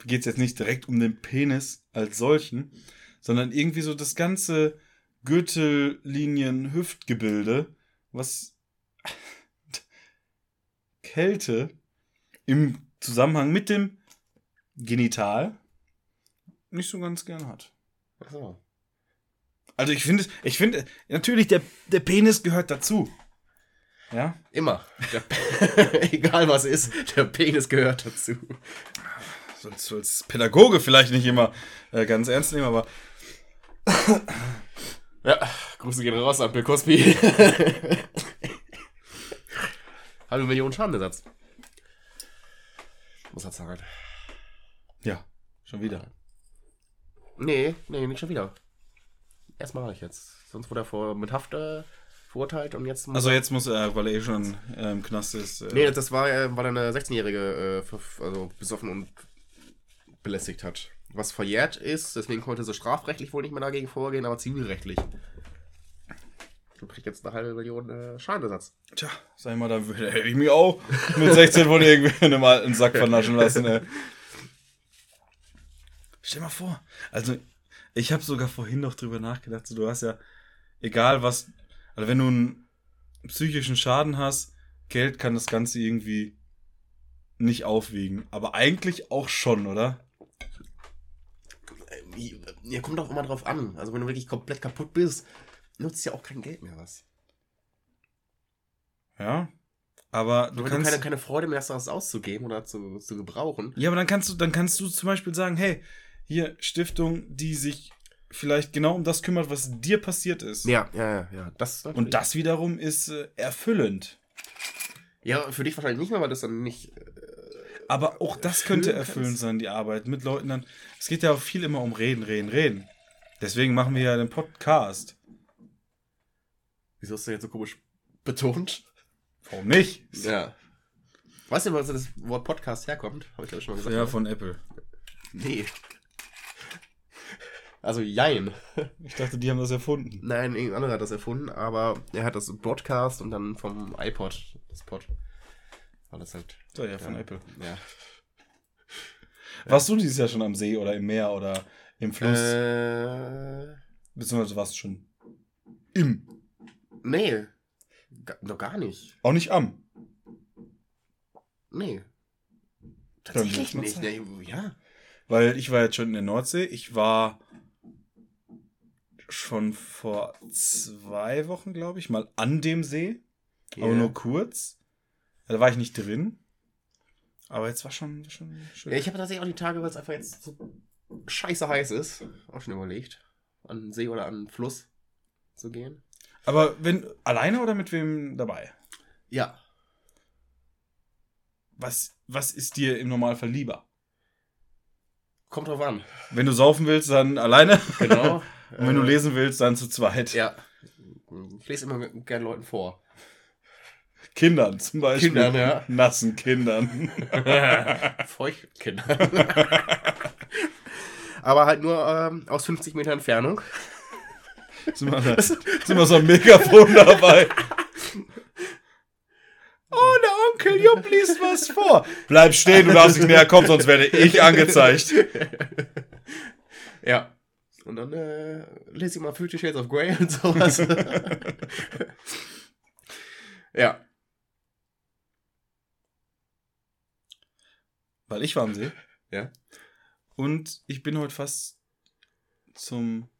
geht es jetzt nicht direkt um den Penis als solchen, sondern irgendwie so das ganze Gürtellinien-Hüftgebilde, was [LAUGHS] Kälte im Zusammenhang mit dem Genital nicht so ganz gern hat. achso. Also ich finde, ich finde, natürlich, der, der Penis gehört dazu. Ja? Immer. [LAUGHS] Egal was ist, der Penis gehört dazu. Sonst so als Pädagoge vielleicht nicht immer äh, ganz ernst nehmen, aber Ja, Grüße gehen raus an Bill Cosby. [LAUGHS] Halbe Million Schadenersatz. Muss er zahlen. ja, schon wieder. Nee, nee, nicht schon wieder. Erstmal ich jetzt. Sonst wurde er vor, mit Haft äh, verurteilt und jetzt. muss Also jetzt muss er, weil er eh schon äh, im Knast ist. Äh, Nee, das war, äh, weil er eine 16-Jährige äh, also besoffen und belästigt hat. Was verjährt ist, deswegen konnte sie strafrechtlich wohl nicht mehr dagegen vorgehen, aber zivilrechtlich. Du kriegst jetzt eine halbe Million äh, Schadenersatz. Tja, sag ich mal, da hätte ich mich auch mit 16 von irgendwie in einem alten Sack vernaschen lassen. Ey. Stell mal vor, also ich habe sogar vorhin noch drüber nachgedacht, so, du hast ja, egal was, also wenn du einen psychischen Schaden hast, Geld kann das Ganze irgendwie nicht aufwiegen. Aber eigentlich auch schon, oder? Äh, Ihr kommt doch immer drauf an. Also wenn du wirklich komplett kaputt bist, nutzt ja auch kein Geld mehr was. Ja. Aber du Wenn du kannst. keine, keine Freude mehr hast, das auszugeben oder zu, zu gebrauchen. Ja, aber dann kannst du, dann kannst du zum Beispiel sagen, hey, hier Stiftung, die sich vielleicht genau um das kümmert, was dir passiert ist. Ja, ja, ja, ja. Das. Und das wiederum ist äh, erfüllend. Ja, für dich wahrscheinlich nicht mehr, weil das dann nicht. äh, Aber auch das könnte Erfüllen erfüllend kannst. sein, die Arbeit mit Leuten dann. Es geht ja auch viel immer um Reden, Reden, Reden. Deswegen machen wir ja den Podcast. Wieso hast du jetzt so komisch betont? Warum nicht? Ja. Weißt du, wo das Wort Podcast herkommt? Habe ich glaube schon mal gesagt. Ja, ne? von Apple. Nee. Also Jein. Ich dachte, die haben das erfunden. Nein, irgendein anderer hat das erfunden, aber er hat das Broadcast und dann vom iPod, das Pod. War das halt. So, ja, von ja. Apple. Ja. Warst du dieses Jahr schon am See oder im Meer oder im Fluss? Äh, Beziehungsweise warst du schon im. nee. Noch gar nicht. Auch nicht am. Nee. Tatsächlich nicht. Nee, ja. Weil ich war jetzt schon in der Nordsee. Ich war schon vor zwei Wochen, glaube ich, mal an dem See. Aber Ja. nur kurz. Da war ich nicht drin. Aber jetzt war schon, war schon schön. Ja, ich habe tatsächlich auch die Tage, weil es einfach jetzt so scheiße heiß ist, auch schon überlegt, an den See oder an den Fluss zu gehen. Aber wenn alleine oder mit wem dabei? Ja. Was, was ist dir im Normalfall lieber? Kommt drauf an. Wenn du saufen willst, dann alleine. Genau. [LAUGHS] Und wenn du Äh, lesen willst, dann zu zweit. Ja. Ich lese immer gerne Leuten vor. Kindern zum Beispiel. Kindern, ja. Nassen Kindern. [LAUGHS] Feuchtkinder. [LAUGHS] Aber halt nur ähm, aus 50 Meter Entfernung. sind, wir, [LAUGHS] da- sind wir so ein Megafon dabei. Oh, der Onkel Jupp liest was vor. Bleib stehen, du darfst nicht näher kommen, sonst werde ich angezeigt. Ja. Und dann äh, lese ich mal Fifty Shades of Grey und sowas. [LAUGHS] ja. Weil ich war am See. Ja. Und ich bin heute fast zum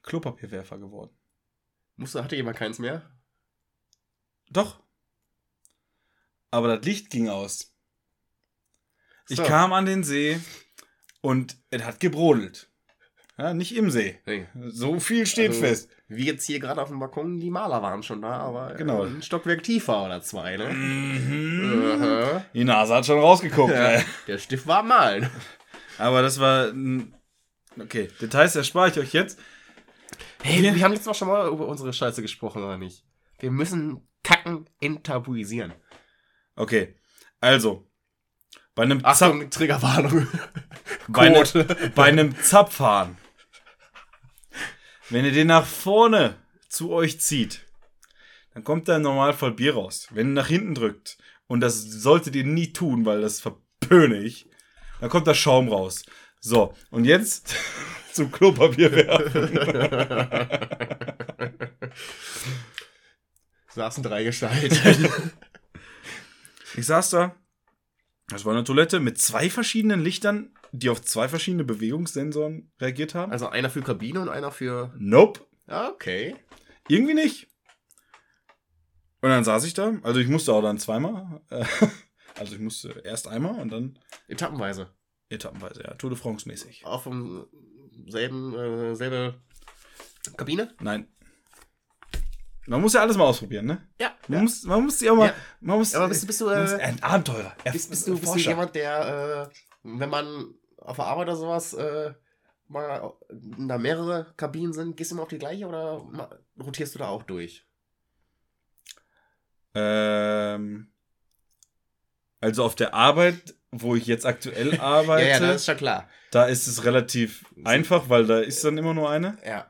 Klopapierwerfer geworden. Musste, hatte jemand keins mehr? Doch. Aber das Licht ging aus. Ich So. kam an den See und es hat gebrodelt. Ja, nicht im See. Nee. So viel steht Also, fest. Wie jetzt hier gerade auf dem Balkon, die Maler waren schon da, aber Genau. äh, ein Stockwerk tiefer oder zwei, ne? Mhm. Die Nase hat schon rausgeguckt. Ja, der Stift war am Malen. Aber das war. Okay, Details erspare ich euch jetzt. Hey, Wir- wir haben jetzt noch schon mal über unsere Scheiße gesprochen, oder nicht? Wir müssen Kacken enttabuisieren. Okay, also. Bei einem, Achtung, Triggerwarnung. bei, einem, [LAUGHS] bei einem Zapfhahn. Wenn ihr den nach vorne zu euch zieht, dann kommt da im Normalfall Bier raus. Wenn ihr nach hinten drückt, und das solltet ihr nie tun, weil das verpöne ich, dann kommt da Schaum raus. So, und jetzt [LAUGHS] zum Klopapier werfen. [LAUGHS] Saßen drei Gestalten. Ich saß da, das war eine Toilette mit zwei verschiedenen Lichtern, die auf zwei verschiedene Bewegungssensoren reagiert haben. also einer für Kabine und einer für. Nope. Ah, Okay. Irgendwie nicht. Und dann saß ich da. Also ich musste auch dann zweimal. äh, [LAUGHS] Also ich musste erst einmal und dann Etappenweise. etappenweise, ja. Tour de France mäßig. Auch vom selben, äh, selbe Kabine? Nein. Man muss ja alles mal ausprobieren, ne? Ja. Man, muss, man muss ja auch mal. Ja. Man muss, Aber bist, du- bist du, äh, ein Abenteurer. Er- bist, bist, du, bist du jemand, der, äh, wenn man auf der Arbeit oder sowas äh, mal da mehrere Kabinen sind, gehst du immer auf die gleiche oder rotierst du da auch durch? Ähm, also auf der Arbeit, wo ich jetzt aktuell arbeite, [LAUGHS] Ja, ja, ist schon klar. da ist es relativ einfach, weil da ist dann immer nur eine. Ja.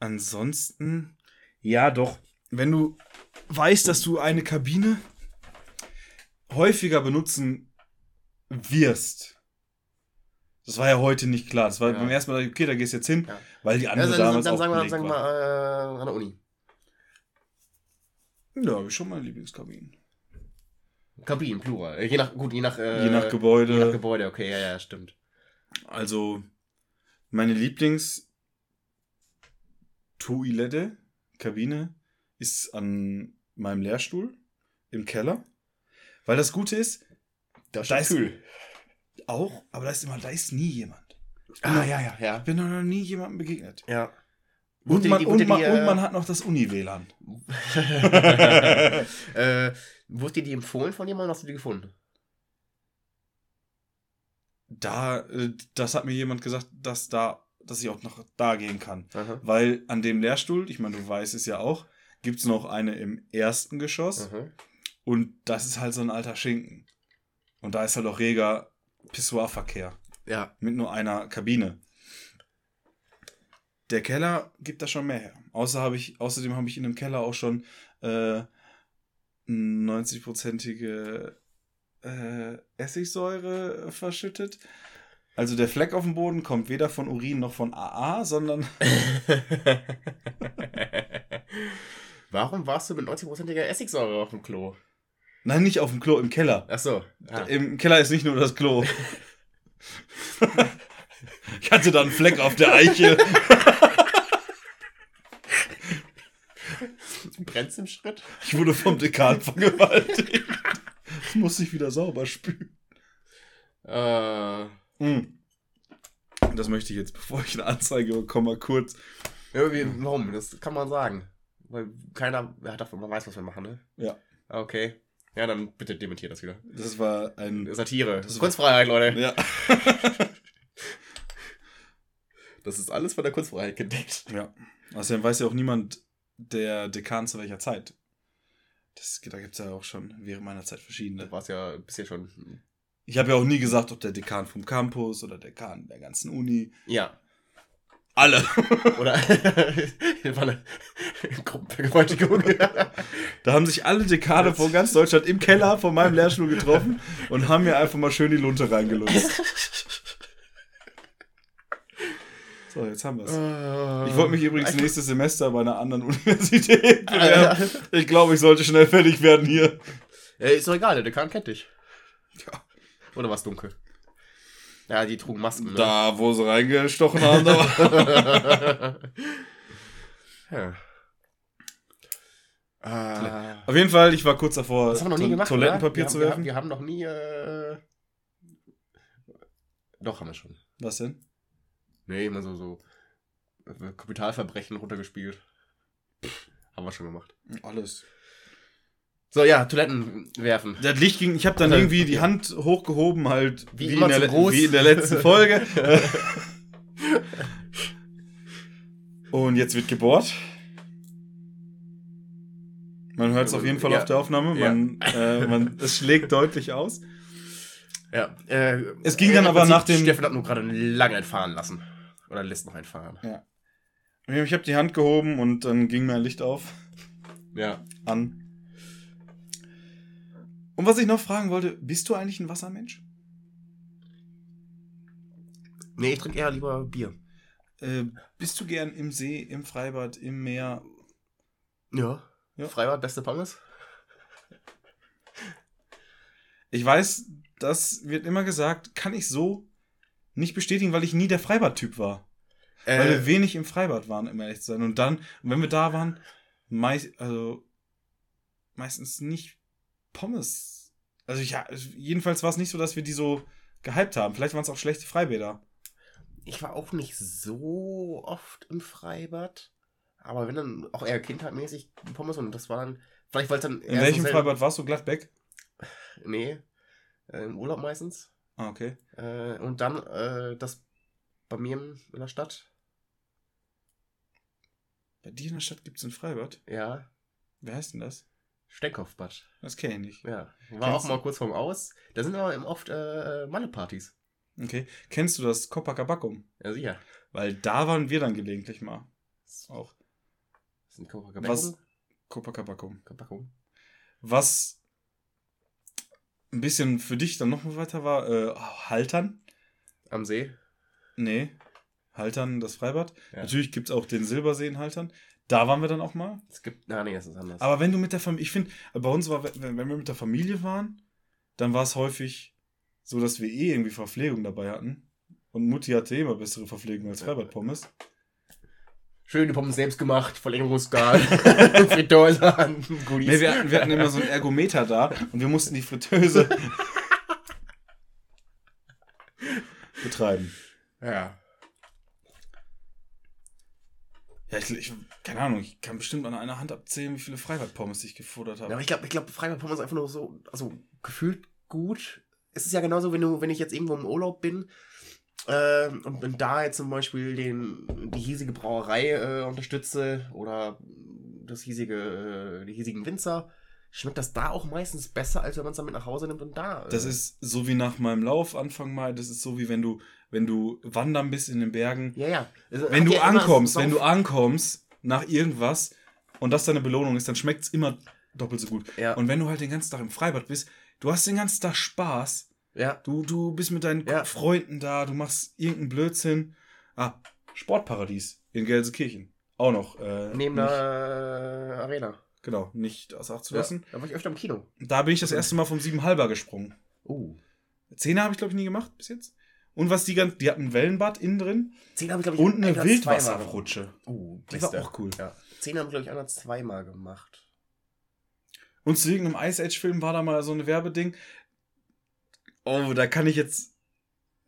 Ansonsten, ja doch, wenn du weißt, dass du eine Kabine häufiger benutzen wirst. Das war ja heute nicht klar. Das war Ja. beim ersten Mal, okay, da gehst du jetzt hin, Ja. weil die andere Also, dann, damals dann auch sagen wir, sagen wir äh, an der Uni. Ja, habe ich schon meine Lieblingskabinen. Kabinen, Plural. Äh, Je nach, gut, je nach, äh, Je nach Gebäude. Je nach Gebäude, okay, ja, ja, stimmt. Also, meine Lieblings Toilette, Kabine, ist an meinem Lehrstuhl im Keller. Weil das Gute ist, Das Da ist- auch, aber da ist immer, da ist nie jemand. Ah, ja, ja, ja. Ich bin noch nie jemandem begegnet. Ja. Und man, die- und, wurde man, die, und äh, man hat noch das Uni-WLAN. [LAUGHS] [LAUGHS] äh, wurde dir die empfohlen von jemandem, hast du die gefunden? Da, äh, das hat mir jemand gesagt, dass da, dass ich auch noch da gehen kann. Aha. Weil an dem Lehrstuhl, ich meine, du weißt es ja auch, gibt es noch eine im ersten Geschoss. Aha. Und das ist halt so ein alter Schinken. Und da ist halt auch reger Pissoirverkehr Ja. mit nur einer Kabine. Der Keller gibt da schon mehr her. Außer hab ich, außerdem habe ich in dem Keller auch schon äh, 90-prozentige äh, Essigsäure verschüttet. Also der Fleck auf dem Boden kommt weder von Urin noch von AA, sondern [LAUGHS] Warum warst du mit 90%iger Essigsäure auf dem Klo? Nein, nicht auf dem Klo, im Keller. Achso. Ah. Im Keller ist nicht nur das Klo. ich hatte da einen Fleck auf der Eiche. Brennt's im Schritt? Ich wurde vom Dekan vergewaltigt. Das muss ich wieder sauber spülen. Äh. Hm. Das möchte ich jetzt, bevor ich eine Anzeige bekomme, mal kurz. Ja, wie, warum? Das kann man sagen. Weil keiner ja, davon man weiß, was wir machen, ne? Ja. Okay. Ja, dann bitte dementiert das wieder. Das war ein. Satire. Das war- Kunstfreiheit, Leute. Ja. [LAUGHS] Das ist alles von der Kunstfreiheit gedeckt. ja. Außerdem weiß ja auch niemand, der Dekan zu welcher Zeit. Das, da gibt es ja auch schon während meiner Zeit verschiedene. Du warst ja bisher schon. Ich habe ja auch nie gesagt, ob der Dekan vom Campus oder der Dekan der ganzen Uni. Ja. Alle. [LAUGHS] Oder [LAUGHS] war eine Gruppenvergewaltigung. Da haben sich alle Dekane von ganz Deutschland im Keller von meinem Lehrstuhl getroffen und haben mir einfach mal schön die Lunte reingelutzt. [LAUGHS] So, jetzt haben wir es. Ich wollte mich übrigens nächstes Semester bei einer anderen Universität bewerben. Ich glaube, ich sollte schnell fertig werden hier. Ja, ist doch egal, der Dekan kennt dich. Ja. Oder war es dunkel? Ja, die trugen Masken. Ne? Da, wo sie reingestochen haben. [LAUGHS] Ja. Ah. Auf jeden Fall, ich war kurz davor, Das haben wir noch nie gemacht. Toilettenpapier oder? zu wir werfen. Wir, haben, wir haben noch nie. Äh... Doch, haben wir schon. Was denn? Nee, immer so, so äh, Kapitalverbrechen runtergespielt. Haben wir schon gemacht. Alles. So, ja, Toiletten werfen. Das Licht ging, ich habe dann Also, irgendwie die ja. Hand hochgehoben, halt Wie wie, in, der, wie in der letzten Folge. [LAUGHS] Und jetzt wird gebohrt. Man hört es auf jeden Fall Ja. auf der Aufnahme. Man, äh, man, [LAUGHS] es schlägt deutlich aus. Ja, äh, Es ging dann im aber Prinzip, nach dem- Steffen hat nur gerade lange entfahren lassen. Oder lässt noch entfahren. Ich habe die Hand gehoben und dann ging mir ein Licht auf. Ja. an. Und was ich noch fragen wollte, bist du eigentlich ein Wassermensch? Nee, ich trinke eher lieber Bier. Äh, bist du gern im See, im Freibad, im Meer? Ja. Ja. Freibad, beste Pommes. Ich weiß, das wird immer gesagt, kann ich so nicht bestätigen, weil ich nie der Freibad-Typ war. Weil wir Äh, wenig im Freibad waren, um ehrlich zu sein. Und dann, wenn wir da waren, meist, also meistens nicht Pommes. Also ja, jedenfalls war es nicht so, dass wir die so gehypt haben. Vielleicht waren es auch schlechte Freibäder. ich war auch nicht so oft im Freibad. Aber wenn dann auch eher kindheitmäßig Pommes und das war dann. Vielleicht weil es dann. In welchem Freibad warst du? Gladbeck? [LAUGHS] Nee. Äh, Im Urlaub meistens. Ah, okay. Äh, und dann äh, das bei mir in der Stadt. Bei dir in der Stadt gibt es ein Freibad? Ja. Wer heißt denn das? Steckhoffbad. Das kenne ich nicht. Ja. War Kennst auch mal kurz vorm Aus. Da sind aber eben oft äh, Malle-Partys. Okay. Kennst du das Copacabacum? Ja, sicher. Weil da waren wir dann gelegentlich mal. Auch. Das sind Was? Copacabacum. Kabakkum. Was ein bisschen für dich dann noch mal weiter war, äh, Haltern. Am See. Nee, Haltern, das Freibad. Ja. Natürlich gibt es auch den Silbersee in Haltern. Da waren wir dann auch mal. Es gibt. Na, nee, es ist anders. Aber wenn du mit der Familie, ich finde, bei uns war, wenn, wir mit der Familie waren, dann war es häufig so, dass wir eh irgendwie Verpflegung dabei hatten. Und Mutti hatte eh immer bessere Verpflegung als Freibad-Pommes. Schöne Pommes selbst gemacht, Verlängerungsskal, [LAUGHS] Fritteuse an, Goodies. Nee, wir hatten, wir hatten immer so ein Ergometer da und wir mussten die Fritteuse [LAUGHS] betreiben. ja. Ja, ich, ich, keine Ahnung, ich kann bestimmt an einer Hand abzählen, wie viele Freibad-Pommes ich gefordert ja. habe. Aber ich glaube, ich glaub, Freibad-Pommes einfach nur so, also gefühlt gut. Es ist ja genauso, wenn du, wenn ich jetzt irgendwo im Urlaub bin äh, und wenn da jetzt zum Beispiel den, die hiesige Brauerei äh, unterstütze oder das hiesige, äh, die hiesigen Winzer, schmeckt das da auch meistens besser, als wenn man es dann mit nach Hause nimmt und da. Das ist so wie nach meinem Lauf Anfang Mai, das ist so wie wenn du, wenn du wandern bist in den Bergen. Ja, ja. Also, Wenn du ja ankommst, wenn du ankommst nach irgendwas und das deine Belohnung ist, dann schmeckt es immer doppelt so gut. Ja. Und wenn du halt den ganzen Tag im Freibad bist, du hast den ganzen Tag Spaß. Ja. Du, du bist mit deinen Ja. Freunden da, du machst irgendeinen Blödsinn. Ah, Sportparadies in Gelsenkirchen. Auch noch. Äh, Neben der äh, Arena. Genau, nicht außer Acht zu Ja, lassen. da war ich öfter im Kino. Da bin ich das erste Mal vom Siebenhalber gesprungen. Oh. Zehner habe ich, glaube ich, nie gemacht bis jetzt. Und was die ganz, die hatten ein Wellenbad innen drin Zehn habe ich, glaube ich, und eine Wildwasserrutsche. Oh, Die war beste. auch cool. Ja. Zehn habe ich, glaube ich, ein oder zweimal gemacht. Und zu irgendeinem Ice Age-Film war da mal so ein Werbeding. Oh, da kann ich jetzt.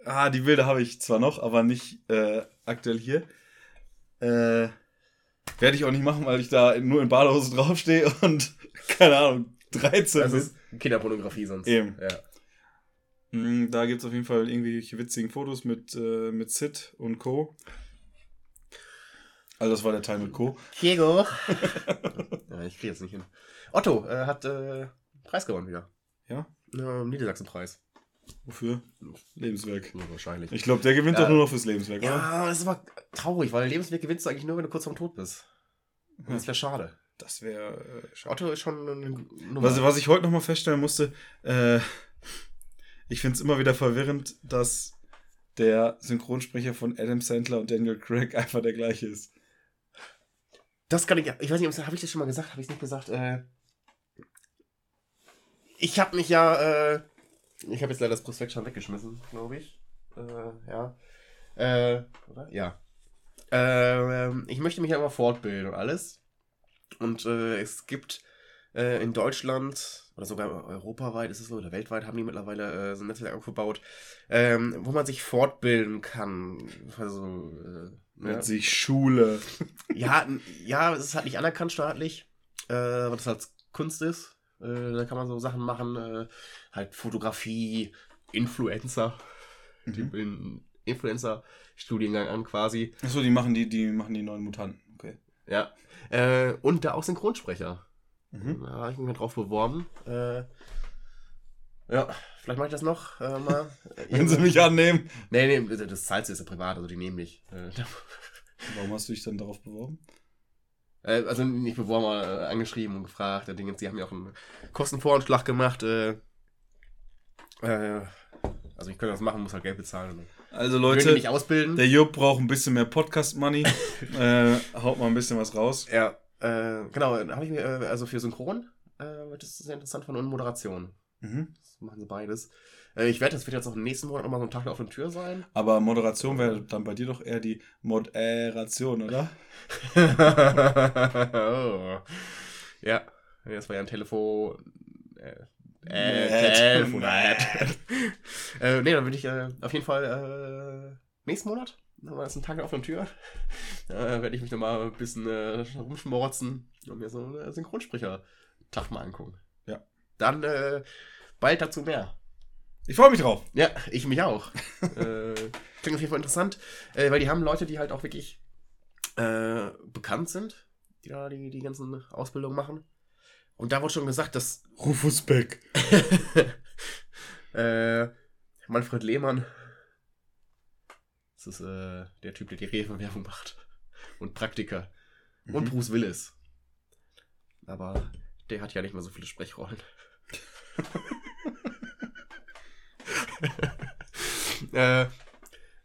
Ah, die Bilder habe ich zwar noch, aber nicht äh, aktuell hier. Äh, werde ich auch nicht machen, weil ich da nur in Badehose draufstehe und [LAUGHS] keine Ahnung, 13 Das ist Kinderpornografie sonst. Eben. Ja. Mm, Da gibt es auf jeden Fall irgendwelche witzigen Fotos mit, äh, mit Sid und Co. Also das war der Teil mit Co. Diego. [LAUGHS] ja, ich kriege jetzt nicht hin. Otto äh, hat äh, Preis gewonnen wieder. Ja? Ja, Niedersachsen-Preis. Wofür? Lebenswerk. Ja, wahrscheinlich. Ich glaube, der gewinnt Ja. doch nur noch fürs Lebenswerk, oder? ja, das ist aber traurig, weil Lebensweg gewinnst du eigentlich nur, wenn du kurz vorm Tod bist. Und Das wäre schade. Das wäre äh, schade. Otto ist schon eine Nummer. Was, was ich heute nochmal feststellen musste, äh, ich finde es immer wieder verwirrend, dass der Synchronsprecher von Adam Sandler und Daniel Craig einfach der gleiche ist. Das kann ich, ich weiß nicht, habe ich das schon mal gesagt? Habe ich nicht gesagt? Äh, ich habe mich ja, äh, ich habe jetzt leider das Prospekt schon weggeschmissen, glaube ich. Äh, ja. Äh, oder? Ja. Äh, ich möchte mich immer fortbilden und alles. Und äh, es gibt äh, in Deutschland oder sogar europaweit ist es so, oder weltweit haben die mittlerweile äh, so ein Netzwerk aufgebaut, ähm, wo man sich fortbilden kann. Also, äh, Nennt ja. sich Schule. Ja, ja, es ist halt nicht anerkannt staatlich, äh, weil das halt Kunst ist. Äh, da kann man so Sachen machen, äh, halt Fotografie, Influencer, Mhm. den Influencer-Studiengang an quasi. Achso, die machen die, die machen die neuen Mutanten. Okay. Ja. Äh, und da auch Synchronsprecher. Mhm. Da habe ich mich mal drauf beworben. Äh, ja, vielleicht mache ich das noch äh, mal. [LAUGHS] Wenn sie mich annehmen. Nee, nee, das zahlst du ist ja privat, also die nehmen dich. Äh, [LAUGHS] Warum hast du dich dann darauf beworben? Äh, also nicht beworben, aber äh, angeschrieben und gefragt. Dingens, die haben ja auch einen Kostenvoranschlag gemacht. Äh, äh, also ich könnte das machen, muss halt Geld bezahlen. Also Leute, nicht ausbilden. der Jupp braucht ein bisschen mehr Podcast-Money. [LAUGHS] äh, haut mal ein bisschen was raus. Ja, genau, habe ich mir, also für Synchron, äh, das ist sehr interessant von und Moderation. Mhm. Das machen sie beides. Äh, ich werde, das wird jetzt auch im nächsten Monat nochmal so ein Tag der offenen Tür sein. Aber Moderation wäre dann bei dir doch eher die Moderation, oder? [LAUGHS] oh. Ja, das war ja ein Telefon. Äh, äh, Nett. Telefonat. [LAUGHS] äh, nee, dann würde ich äh, auf jeden Fall äh, nächsten Monat, dann ist ein Tag der offenen Tür, [LAUGHS] äh, werde ich mich nochmal ein bisschen äh, rumschmorzen und mir so einen Synchronsprecher-Tag mal angucken. Ja. Dann äh, bald dazu mehr. Ich freue mich drauf. Ja, ich mich auch. [LAUGHS] äh, klingt auf jeden Fall interessant, äh, weil die haben Leute, die halt auch wirklich äh, bekannt sind, die da die, die ganzen Ausbildungen machen. Und da wurde schon gesagt, dass [LAUGHS] Rufus Beck. [LAUGHS] äh, Manfred Lehmann, das ist äh, der Typ, der die Rewe-Werbung macht. Und Praktiker. Und Mhm. Bruce Willis. Aber der hat ja nicht mehr so viele Sprechrollen. [LAUGHS] äh,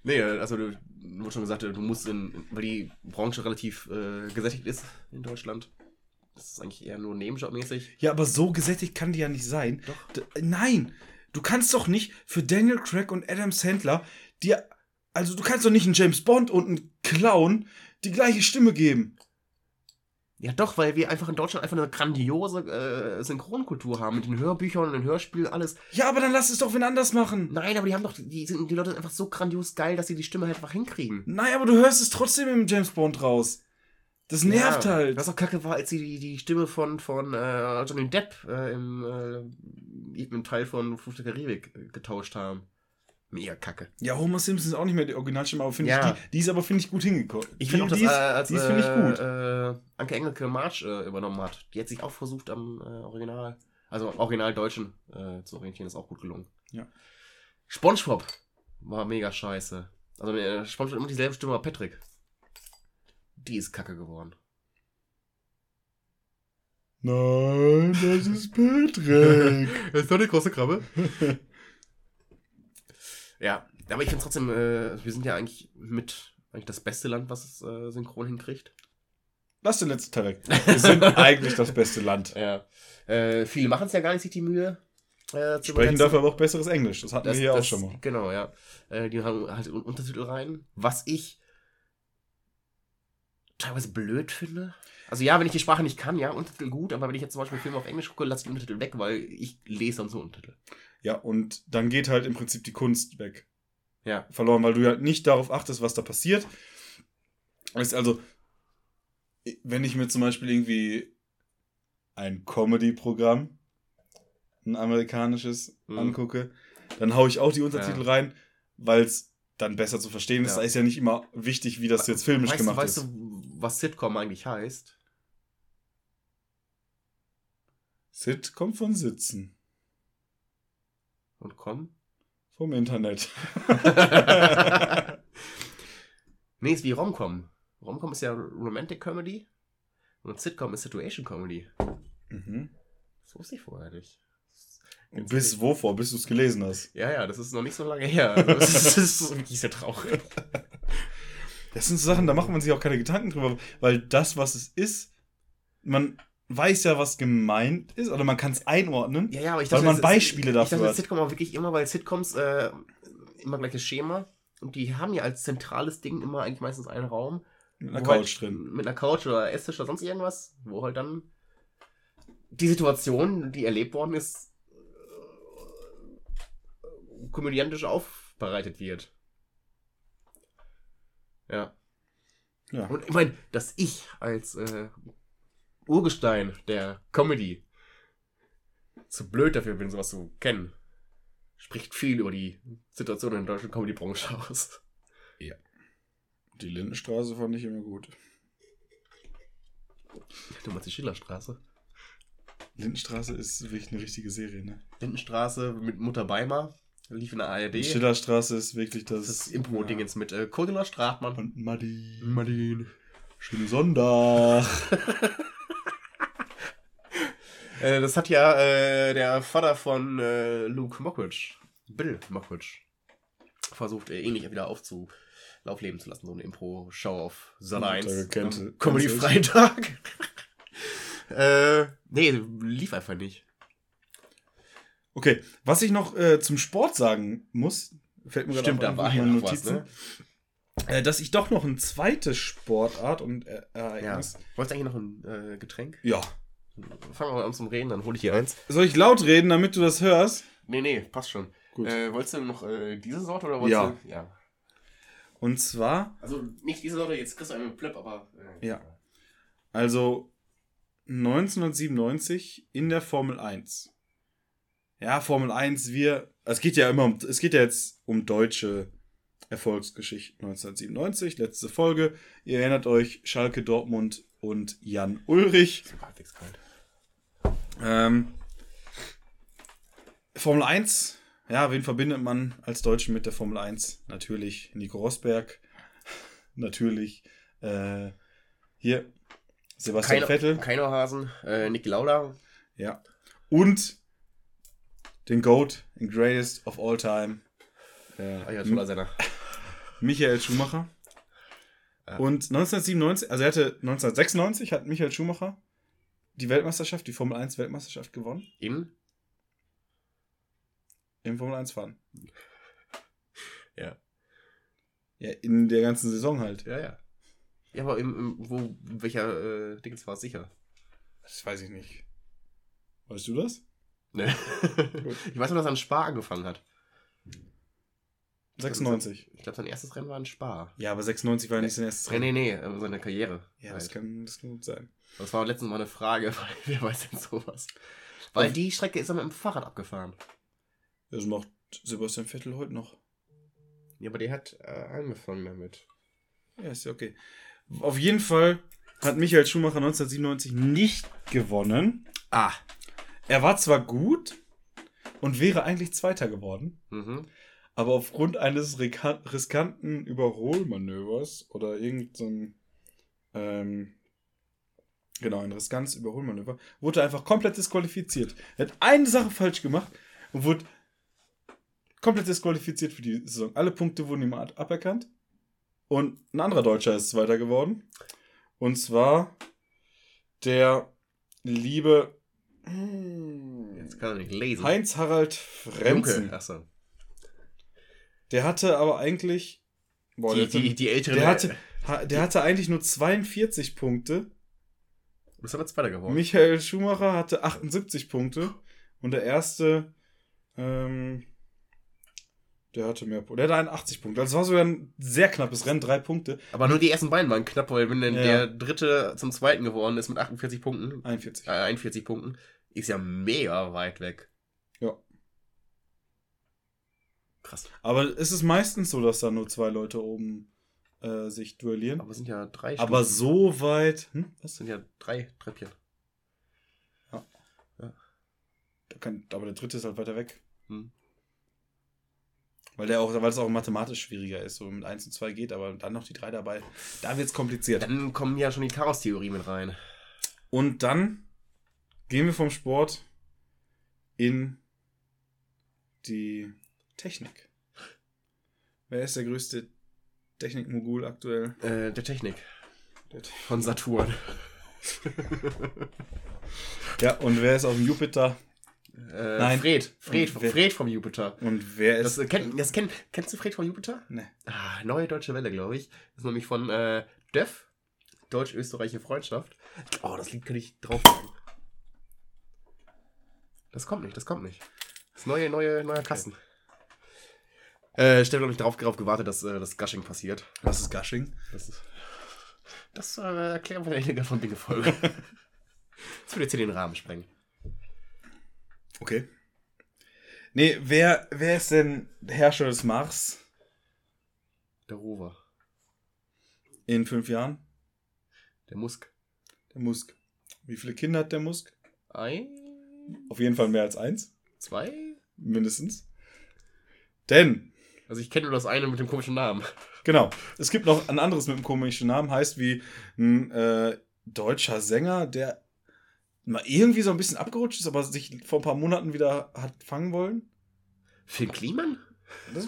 nee, also du, wurde schon gesagt, du musst in, weil die Branche relativ äh, gesättigt ist in Deutschland. Das ist eigentlich eher nur nebenjobmäßig. Ja, aber so gesättigt kann die ja nicht sein. Doch. D nein, du kannst doch nicht für Daniel Craig und Adam Sandler dir, also du kannst doch nicht einen James Bond und einen Clown die gleiche Stimme geben. Ja, doch, weil wir einfach in Deutschland einfach eine grandiose äh, Synchronkultur haben mit den Hörbüchern und den Hörspielen, alles. Ja, aber dann lass es doch wen anders machen. Nein, aber die haben doch, die, sind, die Leute sind einfach so grandios geil, dass sie die Stimme halt einfach hinkriegen. Nein, aber du hörst es trotzdem im James Bond raus. Das nervt ja, halt. Was auch kacke war, als sie die, die Stimme von, von äh, Johnny Depp äh, im äh, irgendeinem Teil von Fluch der Karibik äh, getauscht haben. Mega kacke. Ja, Homer Simpson ist auch nicht mehr die Originalstimme, aber finde Ja. ich, die, die ist aber, finde ich, gut hingekommen. Ich finde auch, dass die ist, äh, als die ist, finde ich, gut. Äh, Anke Engelke March äh, übernommen hat. Die hat sich auch versucht am äh, Original, also Original Deutschen äh, zu orientieren, ist auch gut gelungen. Ja. SpongeBob war mega scheiße. Also äh, SpongeBob hat immer dieselbe Stimme, aber Patrick. Die ist kacke geworden. Nein, das ist Patrick. Das [LAUGHS] ist doch eine große Krabbe. [LAUGHS] ja, aber ich finde trotzdem, äh, wir sind ja eigentlich mit eigentlich das beste Land, was es äh, synchron hinkriegt. Lass den letzten Teil weg. Wir sind [LAUGHS] eigentlich das beste Land. Ja. Äh, viele machen es ja gar nicht, sich die Mühe. Äh, zu Sprechen dafür aber auch besseres Englisch. Das hatten Das- wir hier auch das- schon mal. Genau, ja. Äh, die haben halt Un- Untertitel rein. Was ich teilweise blöd finde. Also ja, wenn ich die Sprache nicht kann, ja, Untertitel gut, aber wenn ich jetzt zum Beispiel Filme auf Englisch gucke, lasse ich die Untertitel weg, weil ich lese dann so Untertitel. Ja, und dann geht halt im Prinzip die Kunst weg. Ja. Verloren, weil du ja nicht darauf achtest, was da passiert. Ist also, wenn ich mir zum Beispiel irgendwie ein Comedy-Programm, ein amerikanisches, Mhm. angucke, dann haue ich auch die Untertitel Ja. rein, weil es dann besser zu verstehen ist. Ja. Da ist ja nicht immer wichtig, wie das jetzt filmisch weißt, gemacht weißt ist. du, was Sitcom eigentlich heißt? Sit kommt von Sitzen. Und komm? Vom Internet. [LAUGHS] [LAUGHS] nee, ist wie Romcom. Romcom ist ja Romantic Comedy und Sitcom ist Situation Comedy. mhm. Das wusste ich vorher nicht. Bis wovor? Bis du es gelesen hast. Ja, ja, das ist noch nicht so lange her. Also, [LAUGHS] das, ist, das ist sehr traurig. Das sind so Sachen, da macht man sich auch keine Gedanken drüber, weil das, was es ist, man weiß ja, was gemeint ist, oder man kann es einordnen. Ja, ja, aber ich Weil man Beispiele ich dafür dachte, hat. Sitcom auch wirklich immer, weil Sitcoms äh, immer gleiches Schema und die haben ja als zentrales Ding immer eigentlich meistens einen Raum. Mit einer wo Couch halt, drin. Mit einer Couch oder Esstisch oder sonst irgendwas, wo halt dann die Situation, die erlebt worden ist, äh, komödiantisch aufbereitet wird. Ja. Ja. Und ich meine, dass ich als äh, Urgestein der Comedy zu blöd dafür bin, sowas zu kennen, spricht viel über die Situation in der deutschen Comedy-Branche aus. Die Lindenstraße fand ich immer gut. Du meinst die Schillerstraße? Lindenstraße ist wirklich eine richtige Serie, ne? Lindenstraße mit Mutter Beimer, lief in der ARD. Die Schillerstraße ist wirklich das. das Impro-Ding jetzt mit äh, Cordula Stratmann. Und Muddy. Martin. Schönen Sonntag. [LAUGHS] Äh, das hat ja äh, der Vater von äh, Luke Mockridge, Bill Mockridge, versucht, äh, ähnlich wieder aufzu aufleben zu lassen. So eine Impro-Show auf Sat 1. Der gekennte- am Comedy-Freitag. [LAUGHS] äh, nee, lief einfach nicht. Okay, was ich noch äh, zum Sport sagen muss, fällt mir Stimmt, gerade da auf war ja noch was, ne? äh, dass ich doch noch eine zweite Sportart und äh, Ja. Ereignis. Wolltest du eigentlich noch ein äh, Getränk? Ja. Fangen wir mal an zum Reden, dann hole ich hier eins. Soll ich laut reden, damit du das hörst? Nee, nee, passt schon. Gut. Äh, wolltest du noch äh, diese Sorte oder wolltest Ja. du? Ja. Und zwar, Also nicht diese Sorte, jetzt kriegst du einen Plöpp, aber. Äh, Ja. also 1997 in der Formel 1. Ja, Formel 1, wir, es geht ja immer um, es geht ja jetzt um deutsche Erfolgsgeschichten 1997, letzte Folge. Ihr erinnert euch, Schalke, Dortmund und Jan Ulrich. Halbwegs kalt. Ähm, Formel 1, ja, wen verbindet man als Deutschen mit der Formel 1? Natürlich Nico Rosberg. [LAUGHS] Natürlich äh, hier Sebastian Keiner, Vettel. Keiner Hasen, äh, Niki Lauda. Ja. Und den GOAT, den Greatest of All Time. Äh, Ah ja, toller Sender. [LAUGHS] Michael Schumacher. Ja. Und 1997, also er hatte 1996 hat Michael Schumacher die Weltmeisterschaft, die Formel 1 Weltmeisterschaft gewonnen. In? Im Formel 1 fahren. Ja. Ja, in der ganzen Saison halt. Ja, ja. Ja, aber im, im wo, welcher äh, Dings war es sicher? Das weiß ich nicht. Weißt du das? Ne. [LAUGHS] ich weiß nur, dass er in Spa angefangen hat. 96. Ich glaube, sein erstes Rennen war in Spa. Ja, aber 96 war nicht sein erstes Nee, Rennen. nee, nee, äh, seine Karriere. Ja, das Halt. kann, das kann gut sein. Das war letztens mal eine Frage, [LAUGHS] weil wer weiß denn sowas? Weil die Strecke ist er mit dem Fahrrad abgefahren. Das macht Sebastian Vettel heute noch. Ja, aber der hat äh, angefangen damit. Ja, ist ja okay. Auf jeden Fall hat Michael Schumacher 1997 nicht gewonnen. Ah. Er war zwar gut und wäre eigentlich Zweiter geworden, Mhm. Aber aufgrund eines riskanten Überholmanövers oder irgendein, ähm, genau, ein riskantes Überholmanöver, wurde er einfach komplett disqualifiziert. Er hat eine Sache falsch gemacht und wurde komplett disqualifiziert für die Saison. Alle Punkte wurden ihm ab- aberkannt. Und ein anderer Deutscher ist Zweiter geworden. Und zwar der liebe hm, Jetzt kann er nicht lesen. Heinz-Harald Frenzen. Dunkel. Achso. Der hatte aber eigentlich. Boah, Die, der, die, die ältere. der, hatte, ha- der hatte eigentlich nur 42 Punkte. Du bist aber Zweiter geworden. Michael Schumacher hatte 78 Punkte. Und der erste, ähm, der hatte mehr Punkte. Der hatte 81 Punkte. Also es war sogar ein sehr knappes Rennen, drei Punkte. Aber nur die ersten beiden waren knapp, weil wenn Ja. der dritte zum zweiten geworden ist mit 48 Punkten, 41. äh, 41 Punkten, ist ja mega weit weg. Ja. Krass. Aber es ist meistens so, dass da nur zwei Leute oben äh, sich duellieren. Aber es sind ja drei Aber Stufen. so weit. Hm? Das sind ja drei Treppchen. Da kann, aber der dritte ist halt weiter weg. Hm. Weil der auch, weil es auch mathematisch schwieriger ist. So mit 1 und 2 geht, aber dann noch die 3 dabei. Da wird es kompliziert. Dann kommen ja schon die Chaos-Theorie mit rein. Und dann gehen wir vom Sport in die Technik. Wer ist der größte Technikmogul aktuell? Äh, der Technik. Der Te- Von Saturn. Ja, und wer ist auf dem Jupiter? Äh, Nein. Fred. Fred, wer- Fred vom Jupiter. Und wer Das, ist. äh, kenn, das kenn, kennst du Fred vom Jupiter? Ne. Ah, neue deutsche Welle, glaube ich. Das ist nämlich von äh, Def, Deutsch-Österreichische Freundschaft. Oh, das Lied könnte ich draufpacken. Das kommt nicht, das kommt nicht. Das neue, neue, neuer Kasten. Äh, Stefan hat mich drauf, drauf gewartet, dass äh, das Gushing passiert. Was ist Gushing? Das ist. Das äh, erklären wir in der von Dinge Folge. [LAUGHS] das würde jetzt hier den Rahmen sprengen. Okay. Nee, wer, wer ist denn Herrscher des Mars Der Rover. in fünf Jahren? Der Musk. Der Musk. Wie viele Kinder hat der Musk? Ein, Auf jeden Fall mehr als eins. zwei. Mindestens. Denn Also ich kenne nur das eine mit dem komischen Namen. [LAUGHS] Genau. Es gibt noch ein anderes mit einem komischen Namen, heißt wie ein äh, deutscher Sänger, der mal irgendwie so ein bisschen abgerutscht ist, aber sich vor ein paar Monaten wieder hat fangen wollen. Phil Kliman? Das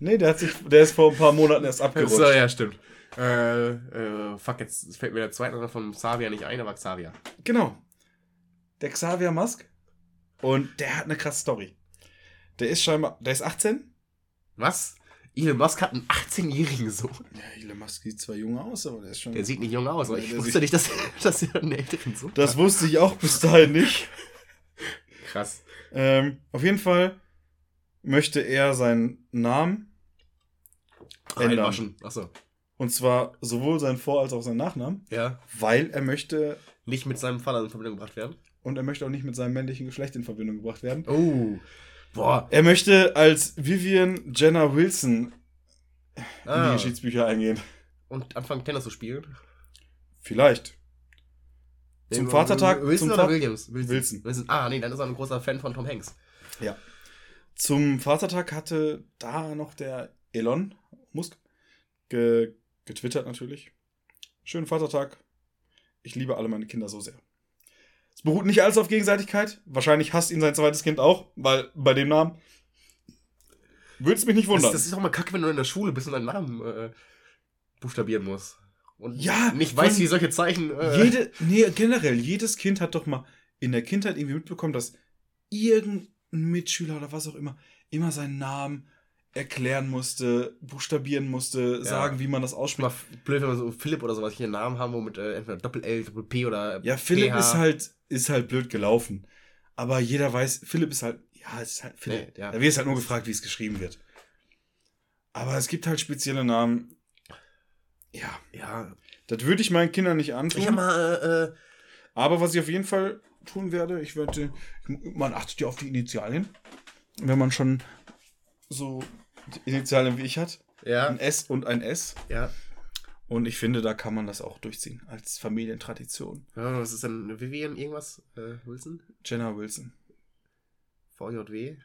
nee, der hat sich, der ist vor ein paar Monaten erst abgerutscht. So, ja, stimmt. Äh, äh, fuck, jetzt fällt mir der zweite Name von Xavier nicht ein, aber Xavier. Genau. Der Xavier Musk. Und der hat eine krasse Story. Der ist scheinbar, der ist 18. Was? Elon Musk hat einen 18-jährigen Sohn. Ja, Elon Musk sieht zwar jung aus, aber der ist schon. Der sieht nicht jung aus, aber ich wusste nicht, dass, dass er einen älteren Sohn das hat. wusste ich auch bis dahin nicht. [LAUGHS] Krass. Ähm, auf jeden Fall möchte er seinen Namen ändern. Achso. Und zwar sowohl seinen Vor- als auch seinen Nachnamen, Ja. weil er möchte Nicht mit seinem Vater in Verbindung gebracht werden. und er möchte auch nicht mit seinem männlichen Geschlecht in Verbindung gebracht werden. Oh. Boah. Er möchte als Vivian Jenner Wilson in die Ah. Geschichtsbücher eingehen. Und anfangen Tennis zu spielen. Vielleicht. Zum Vatertag- Wilson zum oder Williams? Wilson. Wilson. Ah, nee, dann ist er ein großer Fan von Tom Hanks. Ja. Zum Vatertag hatte da noch der Elon Musk ge getwittert natürlich. Schönen Vatertag. Ich liebe alle meine Kinder so sehr. Beruht nicht alles auf Gegenseitigkeit. Wahrscheinlich hasst ihn sein zweites Kind auch, weil bei dem Namen würde es mich nicht Das, wundern. das ist auch mal kacke, wenn du in der Schule bist und deinen Namen äh, buchstabieren musst. Und Ja, nicht allem wie solche Zeichen. Äh, Jede, nee, generell, jedes Kind hat doch mal in der Kindheit irgendwie mitbekommen, dass irgendein Mitschüler oder was auch immer immer seinen Namen erklären musste, buchstabieren musste, Ja. sagen, wie man das Mal ausspricht. blöd, wenn wir so Philipp oder sowas hier einen Namen haben, wo mit äh, entweder Doppel-L, Doppel-P oder Ja, Philipp PH. ist halt, ist halt blöd gelaufen. Aber jeder weiß, Philipp ist halt, ja, es ist halt Philipp. Nee, ja. Da wird es halt nur gefragt, wie es geschrieben wird. Aber es gibt halt spezielle Namen. Ja, Ja, das würde ich meinen Kindern nicht antun. mal, äh, äh, Aber was ich auf jeden Fall tun werde, ich werde, man achtet ja auf die Initialien. Wenn man schon so Initialien wie ich hat, ja, ein S und ein S. ja. Und ich finde, da kann man das auch durchziehen als Familientradition. ja. Was ist denn Vivian irgendwas? Äh, Wilson? Jenna Wilson. VJW?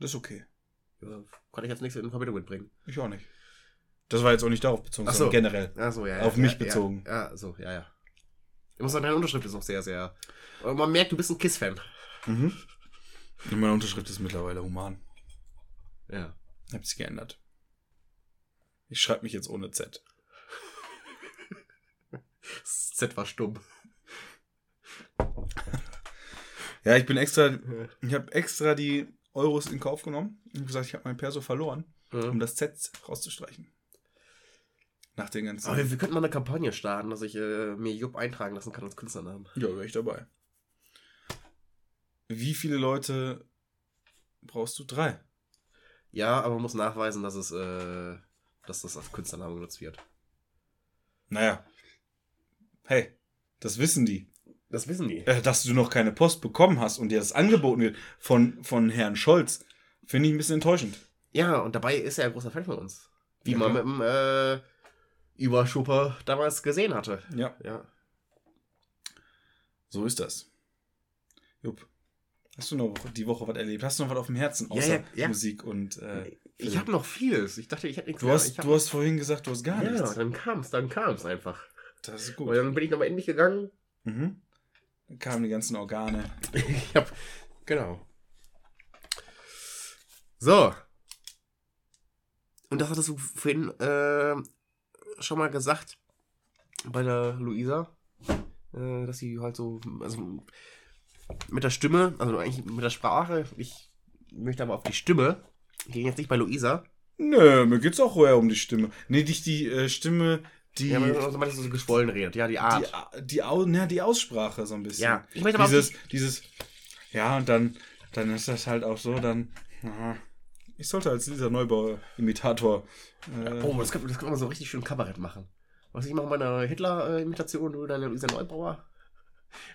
Das ist okay. Ja, kann ich jetzt nichts in Verbindung mitbringen. Ich auch nicht. Das war jetzt auch nicht darauf bezogen, Ach so. sondern generell. Ach so, ja. Auf ja, mich ja, bezogen. Ja, ja, so, ja, ja. Ich muss sagen, deine Unterschrift ist auch sehr, sehr. Aber man merkt, du bist ein Kiss-Fan. Mhm. Und meine Unterschrift ist mittlerweile human. Ja. Hab sich geändert. Ich schreibe mich jetzt ohne Z. Das Z war stumm. Ja, ich bin extra, [LAUGHS] ich habe extra die Euros in Kauf genommen und gesagt, ich habe mein Perso verloren, um das Z rauszustreichen. Nach den ganzen. Aber wir, wir könnten mal eine Kampagne starten, dass ich äh, mir Jupp eintragen lassen kann als Künstlernamen. Ja, wäre ich dabei. Wie viele Leute brauchst du? Drei. Ja, aber man muss nachweisen, dass es, äh, dass das als Künstlername genutzt wird. Naja. Hey, das wissen die. Das wissen die. Äh, dass du noch keine Post bekommen hast und dir das angeboten wird von, von Herrn Scholz, finde ich ein bisschen enttäuschend. Ja, und dabei ist er ein großer Fan von uns. Wie Ja, man klar. mit dem äh, Überschupper damals gesehen hatte. Ja, Ja. so ist das. Jupp. Hast du noch die Woche was erlebt? Hast du noch was auf dem Herzen Ja, außer ja, ja. Musik und äh, Ich habe noch vieles. Ich dachte, ich hätte nichts du mehr. hast du hast vorhin gesagt, du hast gar Ja, nichts. dann kam's, dann kam's einfach. Das ist Und gut. dann bin ich nochmal in mich gegangen. Mhm. Dann kamen die ganzen Organe. [LAUGHS] ich hab. Genau. So. Und das hattest du vorhin äh, schon mal gesagt bei der Luisa, äh, dass sie halt so, also mit der Stimme, also eigentlich mit der Sprache, ich möchte aber auf die Stimme, gehen jetzt nicht bei Luisa. Nö, mir geht's auch eher um die Stimme. Nee, nicht die äh, Stimme, die, Ja, man also manchmal so geschwollen redet, ja, die Art. die, die, Au- na, die Aussprache so ein bisschen. Ja, ich möchte aber dieses, dieses, ja, und dann, dann ist das halt auch so, dann, aha. ich sollte als Lisa Neubauer-Imitator, äh, Oh, das kann, das kann man so richtig schön Kabarett machen. Was ich mache meine Hitler-Imitation, du deine Luisa Neubauer.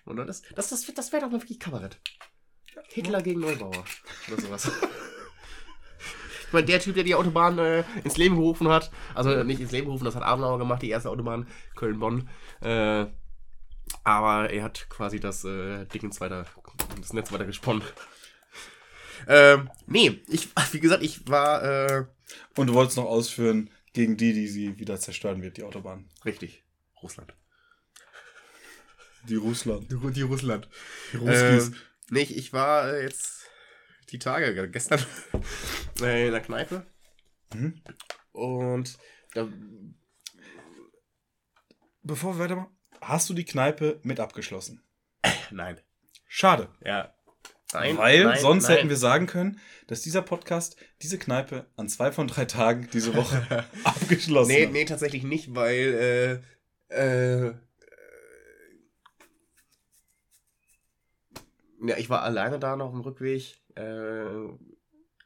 Und dann das, das, das, das wäre doch mal wirklich Kabarett. Hitler gegen Neubauer. Oder sowas. ich meine, der Typ, der die Autobahn äh, ins Leben gerufen hat, also nicht ins Leben gerufen, das hat Adenauer gemacht, die erste Autobahn Köln-Bonn. Äh, aber er hat quasi das äh, Ding ins weiter, das Netz weiter gesponnen. Ähm, nee, ich, wie gesagt, ich war, äh, Und du wolltest noch ausführen gegen die, die sie wieder zerstören wird, die Autobahn. richtig, Russland. Die Russland. Die, die Russland. Die Ähm, nee, ich, war äh, jetzt die Tage, äh, gestern, [LAUGHS] äh, in der Kneipe. Mhm. Und da, Bevor wir weitermachen, hast du die Kneipe mit abgeschlossen? nein. Schade. Ja. Nein, Weil nein, sonst nein. hätten wir sagen können, dass dieser Podcast diese Kneipe an zwei von drei Tagen diese Woche [LAUGHS] abgeschlossen Nee, hat. nee, tatsächlich nicht, weil, äh, äh, ja, ich war alleine da noch auf dem Rückweg. Äh,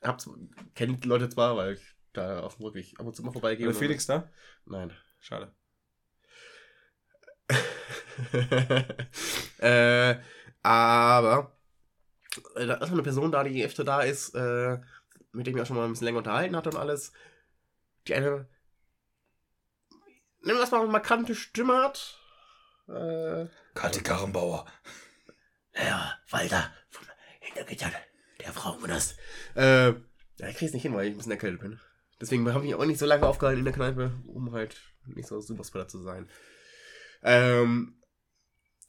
hab's, kennt die Leute zwar, weil ich da auf dem Rückweg ab und zu mal vorbeigehe. War der Felix da? Nein. Schade. [LAUGHS] äh, aber äh, da ist eine Person da, die öfter da ist, äh, mit dem ich auch schon mal ein bisschen länger unterhalten hatte und alles. Die eine, wir das mal, markante Stimme hat. Äh, Kathi Karrenbauer. Ja, Walter von Hintergittern, der Frauenmonast. Äh, ja, ich krieg's nicht hin, weil ich ein bisschen erkältet bin. Deswegen habe ich mich auch nicht so lange aufgehalten in der Kneipe, um halt nicht so Superspreader zu sein. Ähm,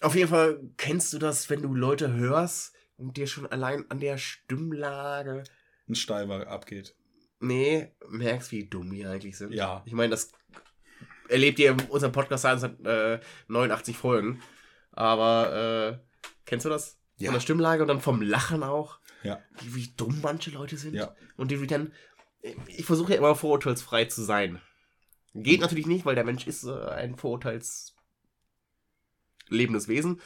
auf jeden Fall kennst du das, wenn du Leute hörst und dir schon allein an der Stimmlage, Ein Steiber abgeht. nee, merkst, wie dumm die eigentlich sind. Ja. Ich meine, das erlebt ihr in unserem Podcast seit äh, 89 Folgen. Aber äh, kennst du das? Ja. Von der Stimmlage und dann vom Lachen auch. Ja. Wie, wie dumm manche Leute sind. Ja. Und die dann. Ich versuche ja immer vorurteilsfrei zu sein. Geht natürlich nicht, weil der Mensch ist äh, ein vorurteils lebendes Wesen.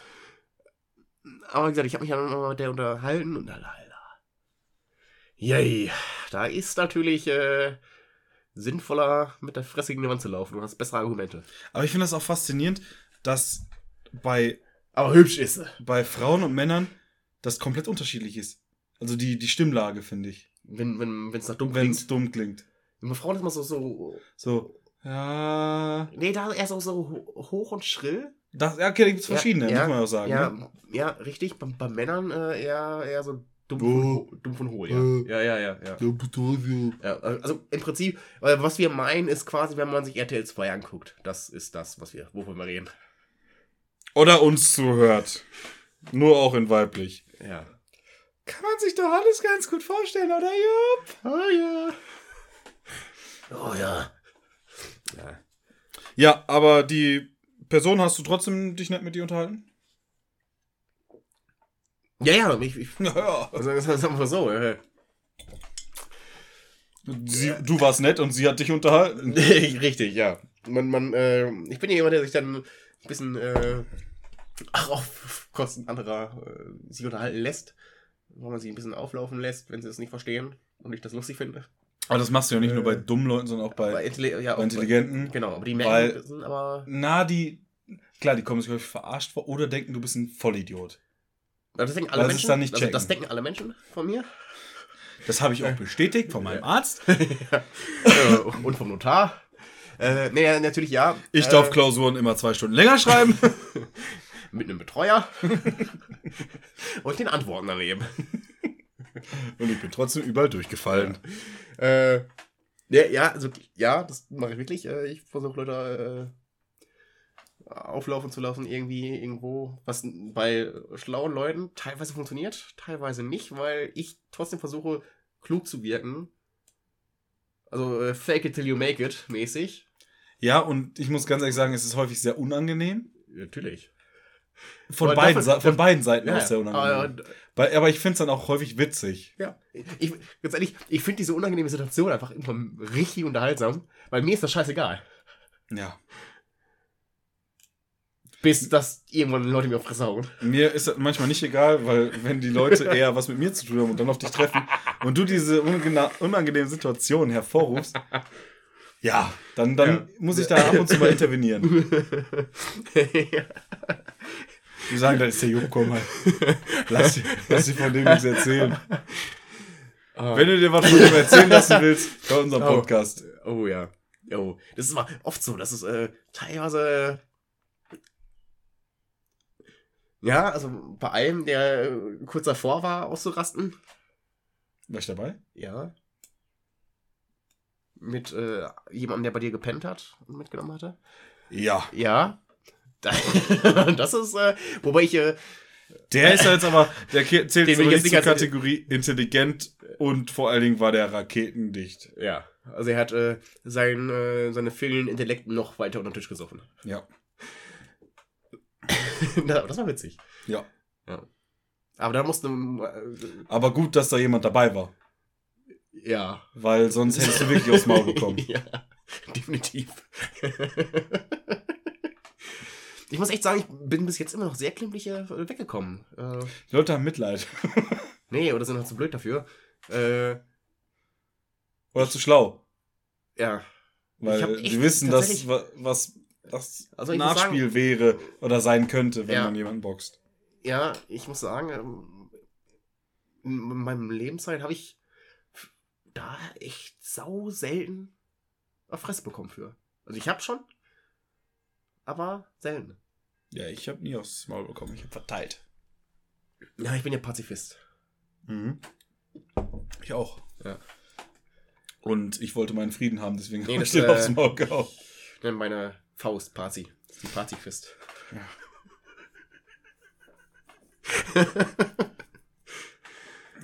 Aber wie gesagt, ich habe mich dann immer mit der unterhalten und lala. Yay. Da ist natürlich äh, sinnvoller, mit der Fresse gegen die Wand zu laufen. Du hast bessere Argumente. Aber ich finde das auch faszinierend, dass bei, Aber hübsch ist sie. bei Frauen und Männern das komplett unterschiedlich ist. Also die, die Stimmlage, finde ich. Wenn wenn wenn's nach dumm Wenn es dumm klingt. Bei Frauen ist immer so, so. So, ja. Nee, da erst auch so ho- hoch und schrill. Das, ja, okay, da gibt es verschiedene, ja, muss man auch sagen. Ja, Ne? ja richtig. Bei, bei Männern äh, eher, eher so dumm, Oh. ho- dumm von hohl. Ja. Oh. ja, ja, ja, ja. Ja. ja. Also im Prinzip, äh, was wir meinen, ist quasi, wenn man sich RTL 2 anguckt. Das ist das, was wir, wovon wir reden. Oder uns zuhört. Nur auch in weiblich. Ja. Kann man sich doch alles ganz gut vorstellen, oder Jupp? Oh ja. Oh ja. Ja. Ja, aber die Person hast du trotzdem dich nicht mit dir unterhalten? Ja, ja, ich, ich, [LAUGHS] Ja, ja. also, sagen wir so. Äh, Sie, du warst nett und sie hat dich unterhalten. [LAUGHS] Richtig, ja. Man, man, äh, ich bin ja jemand, der sich dann ein bisschen äh, auch [LAUGHS] auf Kosten anderer äh, sich unterhalten lässt. Wo man sich ein bisschen auflaufen lässt, wenn sie es nicht verstehen und ich das lustig finde. Aber das machst du ja nicht nur bei Äh, dummen Leuten, sondern auch bei, Bei, Intelli ja, bei Intelligenten. Genau, aber die merken, sind aber. Na, die. Klar, die kommen sich häufig verarscht vor oder denken, du bist ein Vollidiot. Also das denken alle sie Menschen. dann nicht also das denken alle Menschen von mir. Das habe ich auch [LAUGHS] bestätigt von meinem Ja. Arzt. [LAUGHS] Äh, und vom Notar. Äh, nee, natürlich ja. Ich äh, darf Klausuren immer zwei Stunden länger schreiben. [LAUGHS] Mit einem Betreuer. [LAUGHS] und den Antworten daneben. [LAUGHS] und ich bin trotzdem überall durchgefallen. Äh, ja, ja, also, ja, das mache ich wirklich. Äh, ich versuche Leute äh, auflaufen zu lassen, irgendwie, irgendwo. Was bei schlauen Leuten teilweise funktioniert, teilweise nicht, weil ich trotzdem versuche, klug zu wirken. Also, äh, fake it till you make it mäßig. Ja, und ich muss ganz ehrlich sagen, es ist häufig sehr unangenehm. Natürlich. Von, Aber beiden, Sa- von beiden Seiten Ja, aus sehr unangenehm. aber, aber ich finde es dann auch häufig witzig. ja. Ich, ganz ehrlich, ich finde diese unangenehme Situation einfach immer richtig unterhaltsam, weil mir ist das scheißegal. Ja. Bis das irgendwann Leute mir auf Fresse hauen. Mir ist das manchmal nicht egal, weil wenn die Leute eher was mit mir zu tun haben und dann auf dich treffen und du diese unangenehme Situation hervorrufst, ja, dann, dann Ja. muss ich da ab und zu mal intervenieren. [LAUGHS] Die sagen, da ist der komm mal. Lass, lass dich von dem nichts erzählen. Wenn du dir was von dem erzählen lassen willst, bei unserem Oh. Podcast. Oh ja. Oh, das ist mal oft so, dass es äh, teilweise. Ja, also bei einem, der kurz davor war, auszurasten. War ich dabei? Ja. Mit äh, jemandem, der bei dir gepennt hat und mitgenommen hatte? Ja. Ja. [LAUGHS] das ist, äh, wobei ich, äh, Der ist jetzt aber, der zählt so nicht zur Kategorie intelligent und vor allen Dingen war der raketendicht. ja, also er hat äh, sein, äh, seine fehlenden Intellekten noch weiter unter den Tisch gesoffen. Ja. [LAUGHS] das war witzig. Ja. Aber da musste, äh, Aber gut, dass da jemand dabei war, ja. weil sonst hättest du wirklich aufs Maul bekommen. [LAUGHS] ja, definitiv. ich muss echt sagen, ich bin bis jetzt immer noch sehr klimpflich äh, weggekommen. Äh, Die Leute haben Mitleid. nee, oder sind noch zu blöd dafür. Äh, Oder zu schlau. ja. Weil die wissen, dass was das Also Nachspiel wäre oder sein könnte, wenn Ja. man jemanden boxt. Ja, ich muss sagen, ähm, in meinem Lebenszeit habe ich da echt sau selten auf Fresse bekommen für. Also ich habe schon, aber selten. Ja, ich habe nie aufs Maul bekommen. Ich habe verteilt. Ja, ich bin ja Pazifist. Mhm. Ich auch. Ja. Und ich wollte meinen Frieden haben, deswegen Nee, habe ich dir äh, aufs Maul gehauen. Ich nenne meine Faust Pazi. Die Pazifist. [LAUGHS]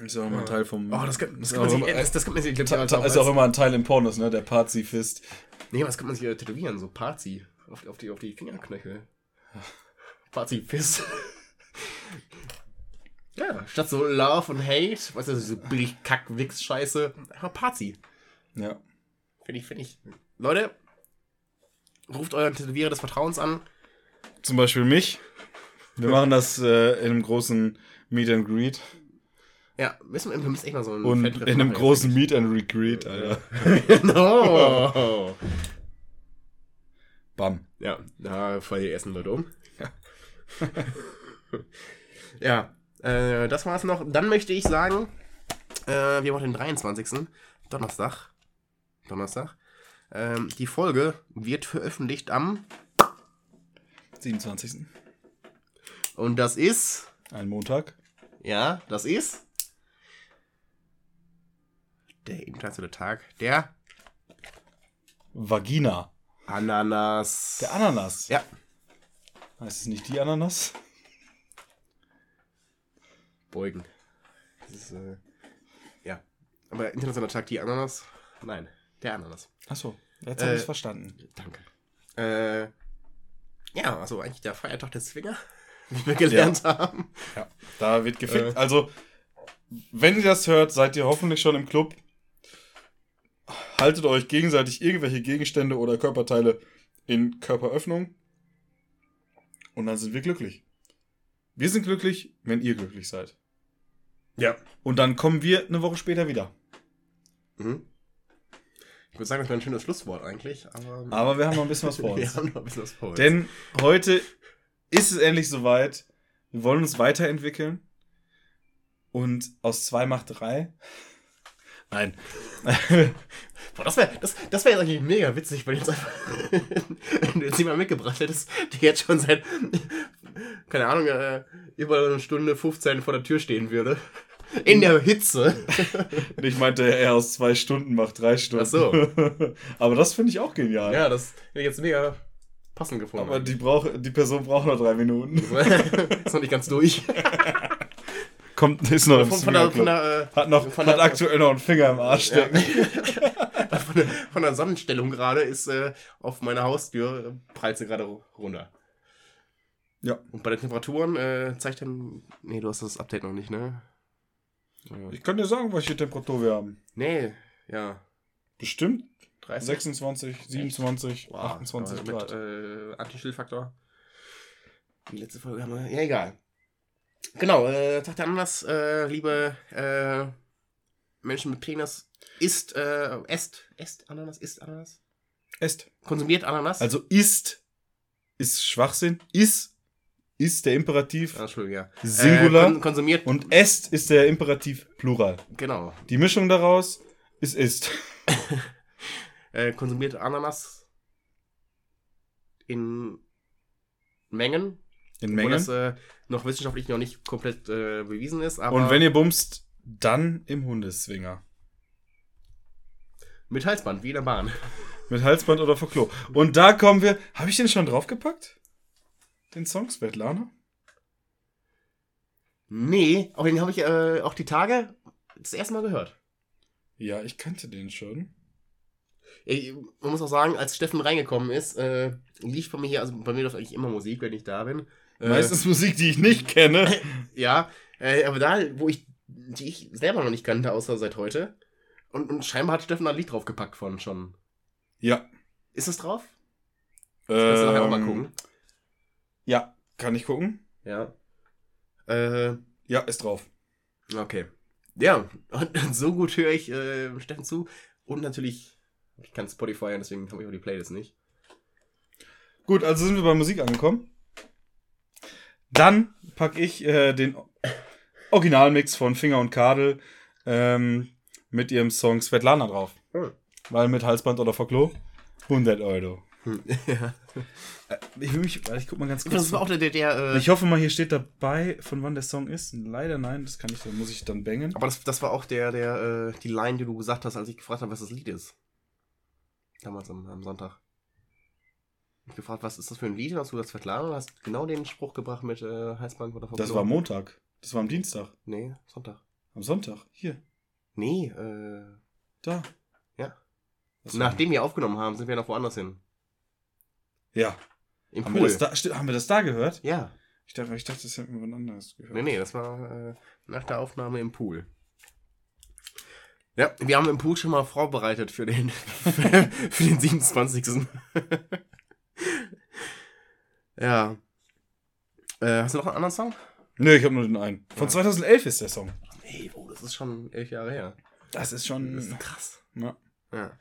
Ist auch immer ein Teil vom. Oh, das kann, das ist kann man auch sich, immer, das, das kann man sich glaub ich, als- ist auch immer ein Teil im Pornos, ne? Der Pazifist. Nee, das kann man sich ja tätowieren, so Pazi. Auf, auf, die, auf die Fingerknöchel. Pazifist. [LAUGHS] ja, statt so Love und Hate, weißt du, so billig Kack-Wix-Scheiße, einfach Pazi. Ja. Finde ich, finde ich. Leute, ruft euren Tätowierer des Vertrauens an. Zum Beispiel mich. Wir machen das äh, in einem großen Meet and Greet. Ja, müssen wir, wir müssen echt mal so ein Und in einem machen, großen Meet and Retreat, Alter. no. [LAUGHS] Bam. Ja, da fallen die ersten Leute um. Ja. [LAUGHS] ja, äh, das war's noch. Dann möchte ich sagen, äh, wir haben den 23. Donnerstag. Donnerstag. Ähm, die Folge wird veröffentlicht am, 27. und das ist, Ein Montag. ja, das ist der internationale Tag der Vagina. Ananas. Der Ananas. Ja. Heißt es nicht die Ananas? Beugen. Das ist, äh, ja. Aber internationaler Tag die Ananas? Nein, der Ananas. Achso, jetzt habe Äh, ich verstanden. Danke. Äh, ja, also eigentlich der Feiertag der Zwinger, [LAUGHS] wie wir gelernt haben. Ja, da wird gefickt. Äh. Also, wenn ihr das hört, seid ihr hoffentlich schon im Club. Haltet euch gegenseitig irgendwelche Gegenstände oder Körperteile in Körperöffnung. Und dann sind wir glücklich. Wir sind glücklich, wenn ihr glücklich seid. Ja. Und dann kommen wir eine Woche später wieder. Mhm. Ich würde sagen, das wäre ein schönes Schlusswort eigentlich, aber, Aber wir haben noch ein bisschen was vor [LAUGHS] wir uns. haben noch ein bisschen was vor uns. Denn heute ist es endlich soweit. Wir wollen uns weiterentwickeln. Und aus zwei macht drei. Nein. [LAUGHS] Boah, das wäre das, das wär jetzt eigentlich mega witzig, wenn, jetzt einfach, [LAUGHS] wenn du jetzt jemanden mitgebracht hättest, der jetzt schon seit, [LAUGHS] keine Ahnung, äh, über eine Stunde 15 vor der Tür stehen würde. In der Hitze. ich meinte, er aus zwei Stunden macht drei Stunden. Ach so. Aber das finde ich auch genial. Ja, das hätte ich jetzt mega passend gefunden. Aber die, brauch, die Person braucht noch drei Minuten. ist noch nicht ganz durch. Kommt, ist noch Von, von, der, von, der, Hat, noch, von hat der- aktuell noch einen Finger im Arsch Ja. [LAUGHS] von, der, von der Sonnenstellung gerade ist äh, auf meiner Haustür äh, prallt sie gerade runter. Ja. Und bei den Temperaturen äh, zeigt dann. Nee, du hast das Update noch nicht, ne? Äh, Ich kann dir sagen, welche Temperatur wir haben. Nee, ja. Bestimmt 30. 26, 27, Wow, 28 aber Grad. Mit äh, Anti-Stillfaktor. Die letzte Folge haben wir. Ja, egal. Genau, äh, Tag der Ananas, äh, liebe äh, Menschen mit Penis, isst, äh, esst, esst Ananas, isst Ananas, Esst. konsumiert Ananas. Also ist ist Schwachsinn. Ist ist der Imperativ Ah, Entschuldigung, ja. Singular. Äh, kon konsumiert, und est ist der Imperativ Plural. genau. Die Mischung daraus ist ist. [LAUGHS] Äh, konsumiert Ananas in Mengen, In Mengen. das äh, noch wissenschaftlich noch nicht komplett äh, bewiesen ist. Und wenn ihr bumst, Dann im Hundeswinger. Mit Halsband, wie in der Bahn. Mit Halsband oder vor Klo. Und da kommen wir. Habe ich den schon draufgepackt? Den Song Svetlana? Nee, aber den habe ich äh, auch die Tage das erste Mal gehört. Ja, ich kannte den schon. Ich, man muss auch sagen, als Steffen reingekommen ist, äh, lief bei mir hier, also bei mir läuft eigentlich immer Musik, wenn ich da bin. Äh, Meistens Musik, die ich nicht kenne. [LAUGHS] Ja, äh, aber da, wo ich, die ich selber noch nicht kannte, außer seit heute. Und, und scheinbar hat Steffen da ein Lied draufgepackt von schon. Ja. Ist es drauf? Kannst du nachher auch mal Ähm, gucken. Ja, kann ich gucken? Ja. Äh, Ja, ist drauf. okay. Ja, und [LAUGHS] so gut höre ich äh, Steffen zu. Und natürlich, ich kann Spotify, und deswegen habe ich auch die Playlist nicht. Gut, also sind wir bei Musik angekommen. Dann packe ich äh, den Originalmix von Finger und Kadel ähm, mit ihrem Song Svetlana drauf. Hm. Weil mit Halsband oder Verklo 100 Euro. [LAUGHS] ja. Ich will mich, ich guck mal ganz kurz. Das war auch der, der, der äh, Ich hoffe mal, hier steht dabei, von wann der Song ist. Leider nein, das kann ich, da muss ich dann bangen. aber das, das war auch der, der, äh, die Line, die du gesagt hast, als ich gefragt habe, was das Lied ist. Damals am, am Sonntag. Ich gefragt, was ist das für ein Lied? Hast du das Svetlana? Du hast genau den Spruch gebracht mit äh, Halsband oder Das war Montag. Das war am Dienstag. Nee, Sonntag. Am Sonntag. Hier. Nee, äh. Da. Ja. War- Nachdem wir aufgenommen haben, sind wir noch woanders hin. Ja. Im Haben wir, Pool. das da, haben wir das da gehört? Ja. Ich dachte, ich dachte, das hätten wir wann anderes gehört. Nee, nee, das war äh, nach der Aufnahme im Pool. Ja, wir haben im Pool schon mal vorbereitet für den, [LAUGHS] für den 27. ja. Äh, hast du noch einen anderen Song? Nö, ich habe nur den einen. Von Ja. 2011 ist der Song. Ey, oh, das ist schon elf Jahre her. Das ist Das ist schon. krass. Ja. Ja.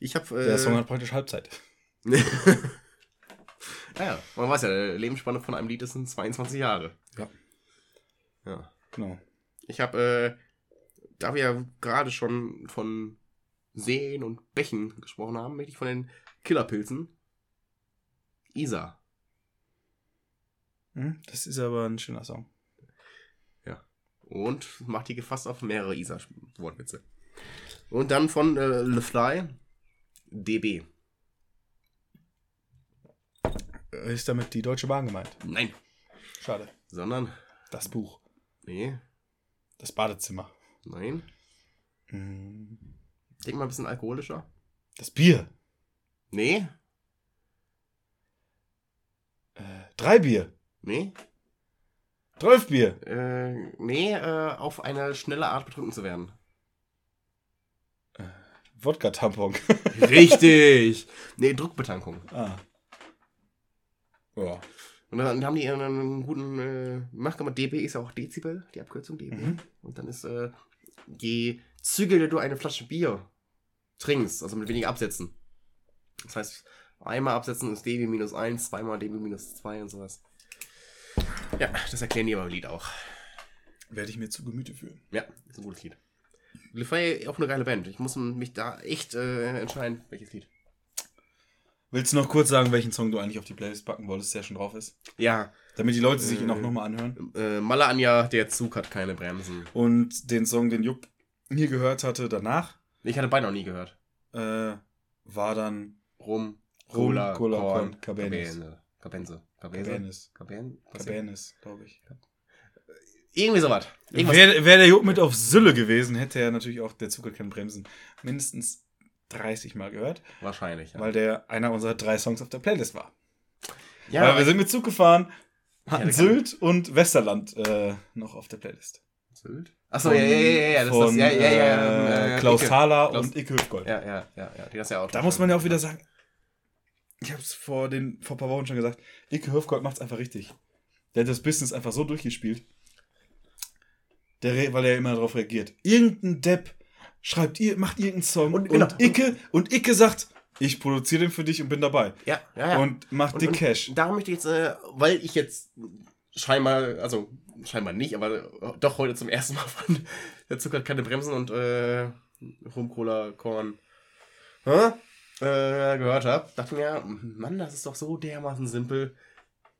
Ich hab. Äh, Der Song hat praktisch Halbzeit. [LAUGHS] ja, man weiß ja, die Lebensspanne von einem Lied ist 22 Jahre. Ja. Ja. Genau. Ich habe, äh, da wir ja gerade schon von Seen und Bächen gesprochen haben, möchte ich von den Killerpilzen Isa. Hm, Das ist aber ein schöner Song. Und macht die gefasst auf mehrere Isa-Wortwitze. Und dann von äh, Le Fly DB. Ist damit die Deutsche Bahn gemeint? Nein. Schade. Sondern, Das Buch. nee, Das Badezimmer. nein. Hm, Denk mal ein bisschen alkoholischer. Das Bier. Nee, Äh, drei Bier. Nee, Zwölf Bier. äh, nee, äh, auf eine schnelle Art betrunken zu werden. Wodka-Tampon. [LAUGHS] Richtig. Nee, Druckbetankung. ah. Ja. Und dann haben die einen guten, äh, macht mal DB ist ja auch Dezibel, die Abkürzung DB. Mhm. Und dann ist, äh, je zügiger du eine Flasche Bier trinkst, also mit weniger Absätzen. Das heißt, einmal absetzen ist DB minus 1, zweimal DB minus 2 und sowas. Ja, das erklären die aber im Lied auch. Werde ich mir zu Gemüte führen. Ja, ist ein gutes Lied. Le Fay auch eine geile Band. Ich muss mich da echt äh, entscheiden, welches Lied. Willst du noch kurz sagen, welchen Song du eigentlich auf die Playlist packen wolltest, der schon drauf ist? Ja, Damit die Leute sich ihn auch Äh. nochmal anhören. äh, Anja, der Zug hat keine Bremsen. Und den Song, den Jupp nie gehört hatte danach, Ich hatte beide noch nie gehört. äh, war dann Rum, Rum, Cola, Cola, Korn, Korn, Cabernet. Cabenze. Cabenze. Cabernet. Caben Cabernet, glaube ich. Irgendwie sowas. Wäre wär der Jupp mit auf Sülle gewesen, hätte er natürlich auch der Zug hat keine Bremsen mindestens 30 Mal gehört, Wahrscheinlich, ja. weil der einer unserer drei Songs auf der Playlist war. ja, weil wir sind mit Zug gefahren, Ja, hatten kann- Sylt und Westerland äh, noch auf der Playlist. Sylt? Achso, ja, ja, ja, ja, ja, das von, ist das, ja, ja, ja, äh, Klaus. Thaler und Icke Hüfgold. Ja, ja, ja, ja, die das ja auch. Da muss man ja auch wieder sagen, ich habe es vor, den- vor ein paar Wochen schon gesagt, Icke Hüfgold macht's einfach richtig. Der hat das Business einfach so durchgespielt, der, weil er immer darauf reagiert. Irgendein Depp schreibt, ihr macht irgendeinen Song Und- und, genau. Icke, und Icke sagt, ich produziere den für dich und bin dabei. Ja, ja, ja. Und macht Und- dick und Cash. Da möchte ich jetzt, äh, weil ich jetzt scheinbar, also scheinbar nicht, aber doch heute zum ersten Mal von der hat keine Bremsen und äh, Rum, Cola, Korn hä? Äh, gehört habe, dachte mir, Mann, das ist doch so dermaßen simpel.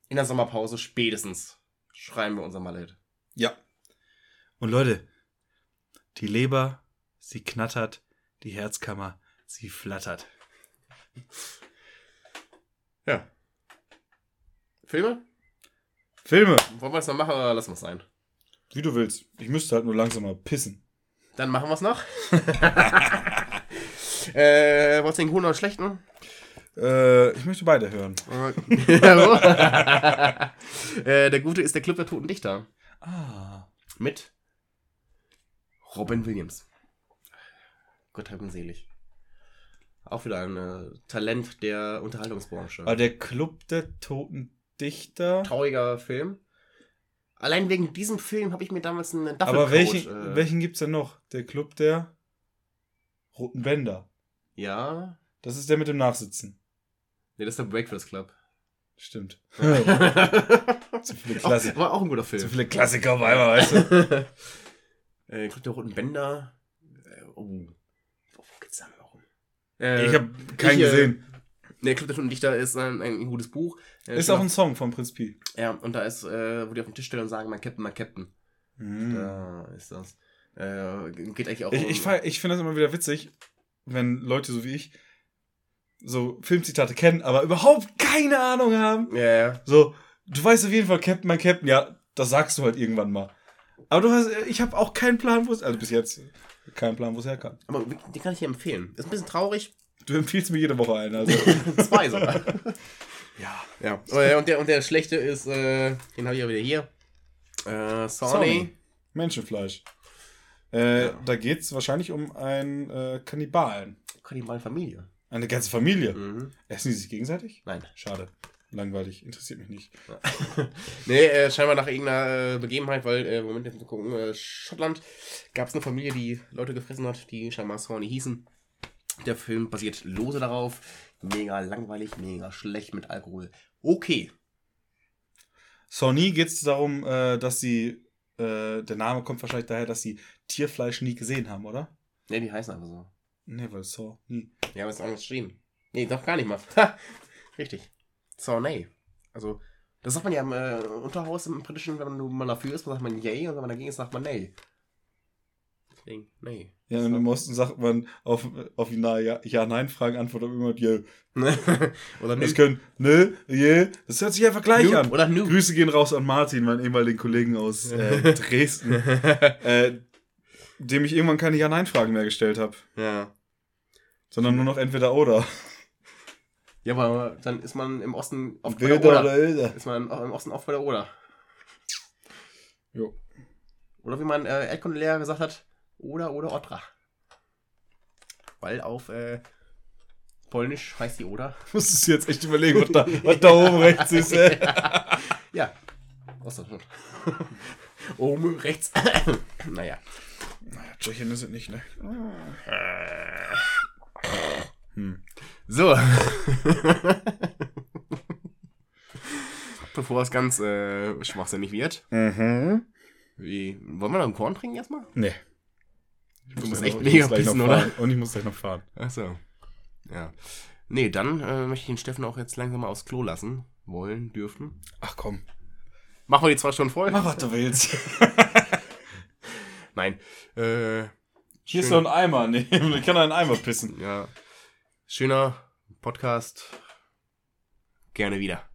In der Sommerpause spätestens schreiben wir unser Mallet. Ja. Und Leute, Die Leber, sie knattert, die Herzkammer, sie flattert. Ja. Filme? Filme, Wollen wir es noch machen oder lassen wir es sein? wie du willst. Ich müsste halt nur langsam mal pissen. Dann machen wir es noch. [LAUGHS] äh, was den guten oder schlechten? Äh, ich möchte beide hören. [LAUGHS] [LAUGHS] äh, der gute ist der Club der Toten Dichter. Ah. Mit Robin Williams. Gott hab ihn selig. Auch wieder ein äh, Talent der Unterhaltungsbranche. Aber der Club der Toten Dichter. Trauriger Film. Allein wegen diesem Film habe ich mir damals einen Duffelcoat, Aber welchen, äh, welchen gibt's denn noch? Der Club der Roten Bänder. Ja. Das ist der mit dem Nachsitzen. Nee, das ist der Breakfast Club. Stimmt. Zu [LAUGHS] Zu viele, Klassi War auch ein guter zu Film. viele Klassiker auf einmal, weißt du? [LAUGHS] äh, Club der Roten Bänder. Äh, oh. Wo, geht's da warum? Äh, Ich habe keinen ich, äh, gesehen. Nee, Club der Toten Dichter ist ein, ein gutes Buch. Äh, Ist auch ein Song von Prinz Pi. Ja, und da ist, äh, wo die auf den Tisch stellen und sagen, mein Captain, mein Captain. Mhm. Da ist das. Äh, geht eigentlich auch Ich, um- ich, ich finde das immer wieder witzig, wenn Leute so wie ich so Filmzitate kennen, aber überhaupt keine Ahnung haben. Ja, ja. So, du weißt auf jeden Fall Captain, mein Captain, ja, das sagst du halt irgendwann mal. Aber du hast, ich habe auch keinen Plan, wo es, also bis jetzt, keinen Plan, wo es herkam. Aber den kann ich dir empfehlen. Ist ein bisschen traurig. Du empfiehlst mir jede Woche einen, also. [LAUGHS] Zwei sogar. [LAUGHS] ja. ja. Äh, Und der, und der schlechte ist, äh, den habe ich ja wieder hier. Äh, Sony. Menschenfleisch. Äh, Ja. Da geht's wahrscheinlich um einen äh, Kannibalen. Kannibalen-Familie. Eine ganze Familie. Mhm. Essen die sich gegenseitig? Nein. Schade. Langweilig. Interessiert mich nicht. [LAUGHS] Nee, äh, scheinbar nach irgendeiner äh, Begebenheit, weil, äh, Moment, jetzt mal gucken, äh, Schottland gab es eine Familie, die Leute gefressen hat, die scheinbar Sony hießen. Der Film basiert lose darauf. Mega langweilig, mega schlecht mit Alkohol. Okay. Sony geht es darum, äh, dass sie, äh, der Name kommt wahrscheinlich daher, dass sie Tierfleisch nie gesehen haben, oder? Ne, die heißen einfach so. Nee, weil Saw nie. Die haben es anders geschrieben. Nee, doch gar nicht mal. Ha! Richtig. Sony. Also, das sagt man ja im äh, Unterhaus im britischen, wenn man mal dafür ist, sagt man yay und wenn man dagegen ist, sagt man nay. Deswegen, nee. Ja, und im Osten sagt man auf, auf die Ja-Nein-Fragen antwortet immer, ja, [LAUGHS] Oder nö. das können, ne, je, das hört sich einfach gleich Noob an. Oder nu. Grüße gehen raus an Martin, meinen ehemaligen Kollegen aus [LAUGHS] äh, Dresden, äh, dem ich irgendwann keine Ja-Nein-Fragen mehr gestellt habe, ja. sondern nur noch entweder oder. Ja, aber dann ist man im Osten oft bei der Oder. oder Ilder. Ist man im Osten oft bei der Oder. Jo. Oder wie mein äh, Erdkundelehrer gesagt hat, Oder oder Otra. Weil auf äh, Polnisch heißt die Oder. [LAUGHS] Musstest du jetzt echt überlegen, was da, was da oben [LAUGHS] rechts ist, ey. [LAUGHS] Ja. Ostdeutschland. Oben rechts. [COUGHS] naja. Naja, Tschechien ist es nicht, ne? Hm. So. Bevor es ganz äh, schwachsinnig wird. Mhm. Wie, wollen wir noch einen Korn trinken erstmal? Nee. Du musst echt noch- mega pissen, oder? fahren. Und ich muss gleich noch fahren. Achso. Ja. Nee, dann äh, möchte ich den Steffen auch jetzt langsam mal aufs Klo lassen. Wollen, dürfen. Ach komm. Machen wir die zwei Stunden voll? Mach, was du willst. [LAUGHS] Nein. Äh, Hier ist noch ein Eimer. [LAUGHS] Nee, ich kann einen Eimer pissen. Ja. Schöner Podcast. Gerne wieder.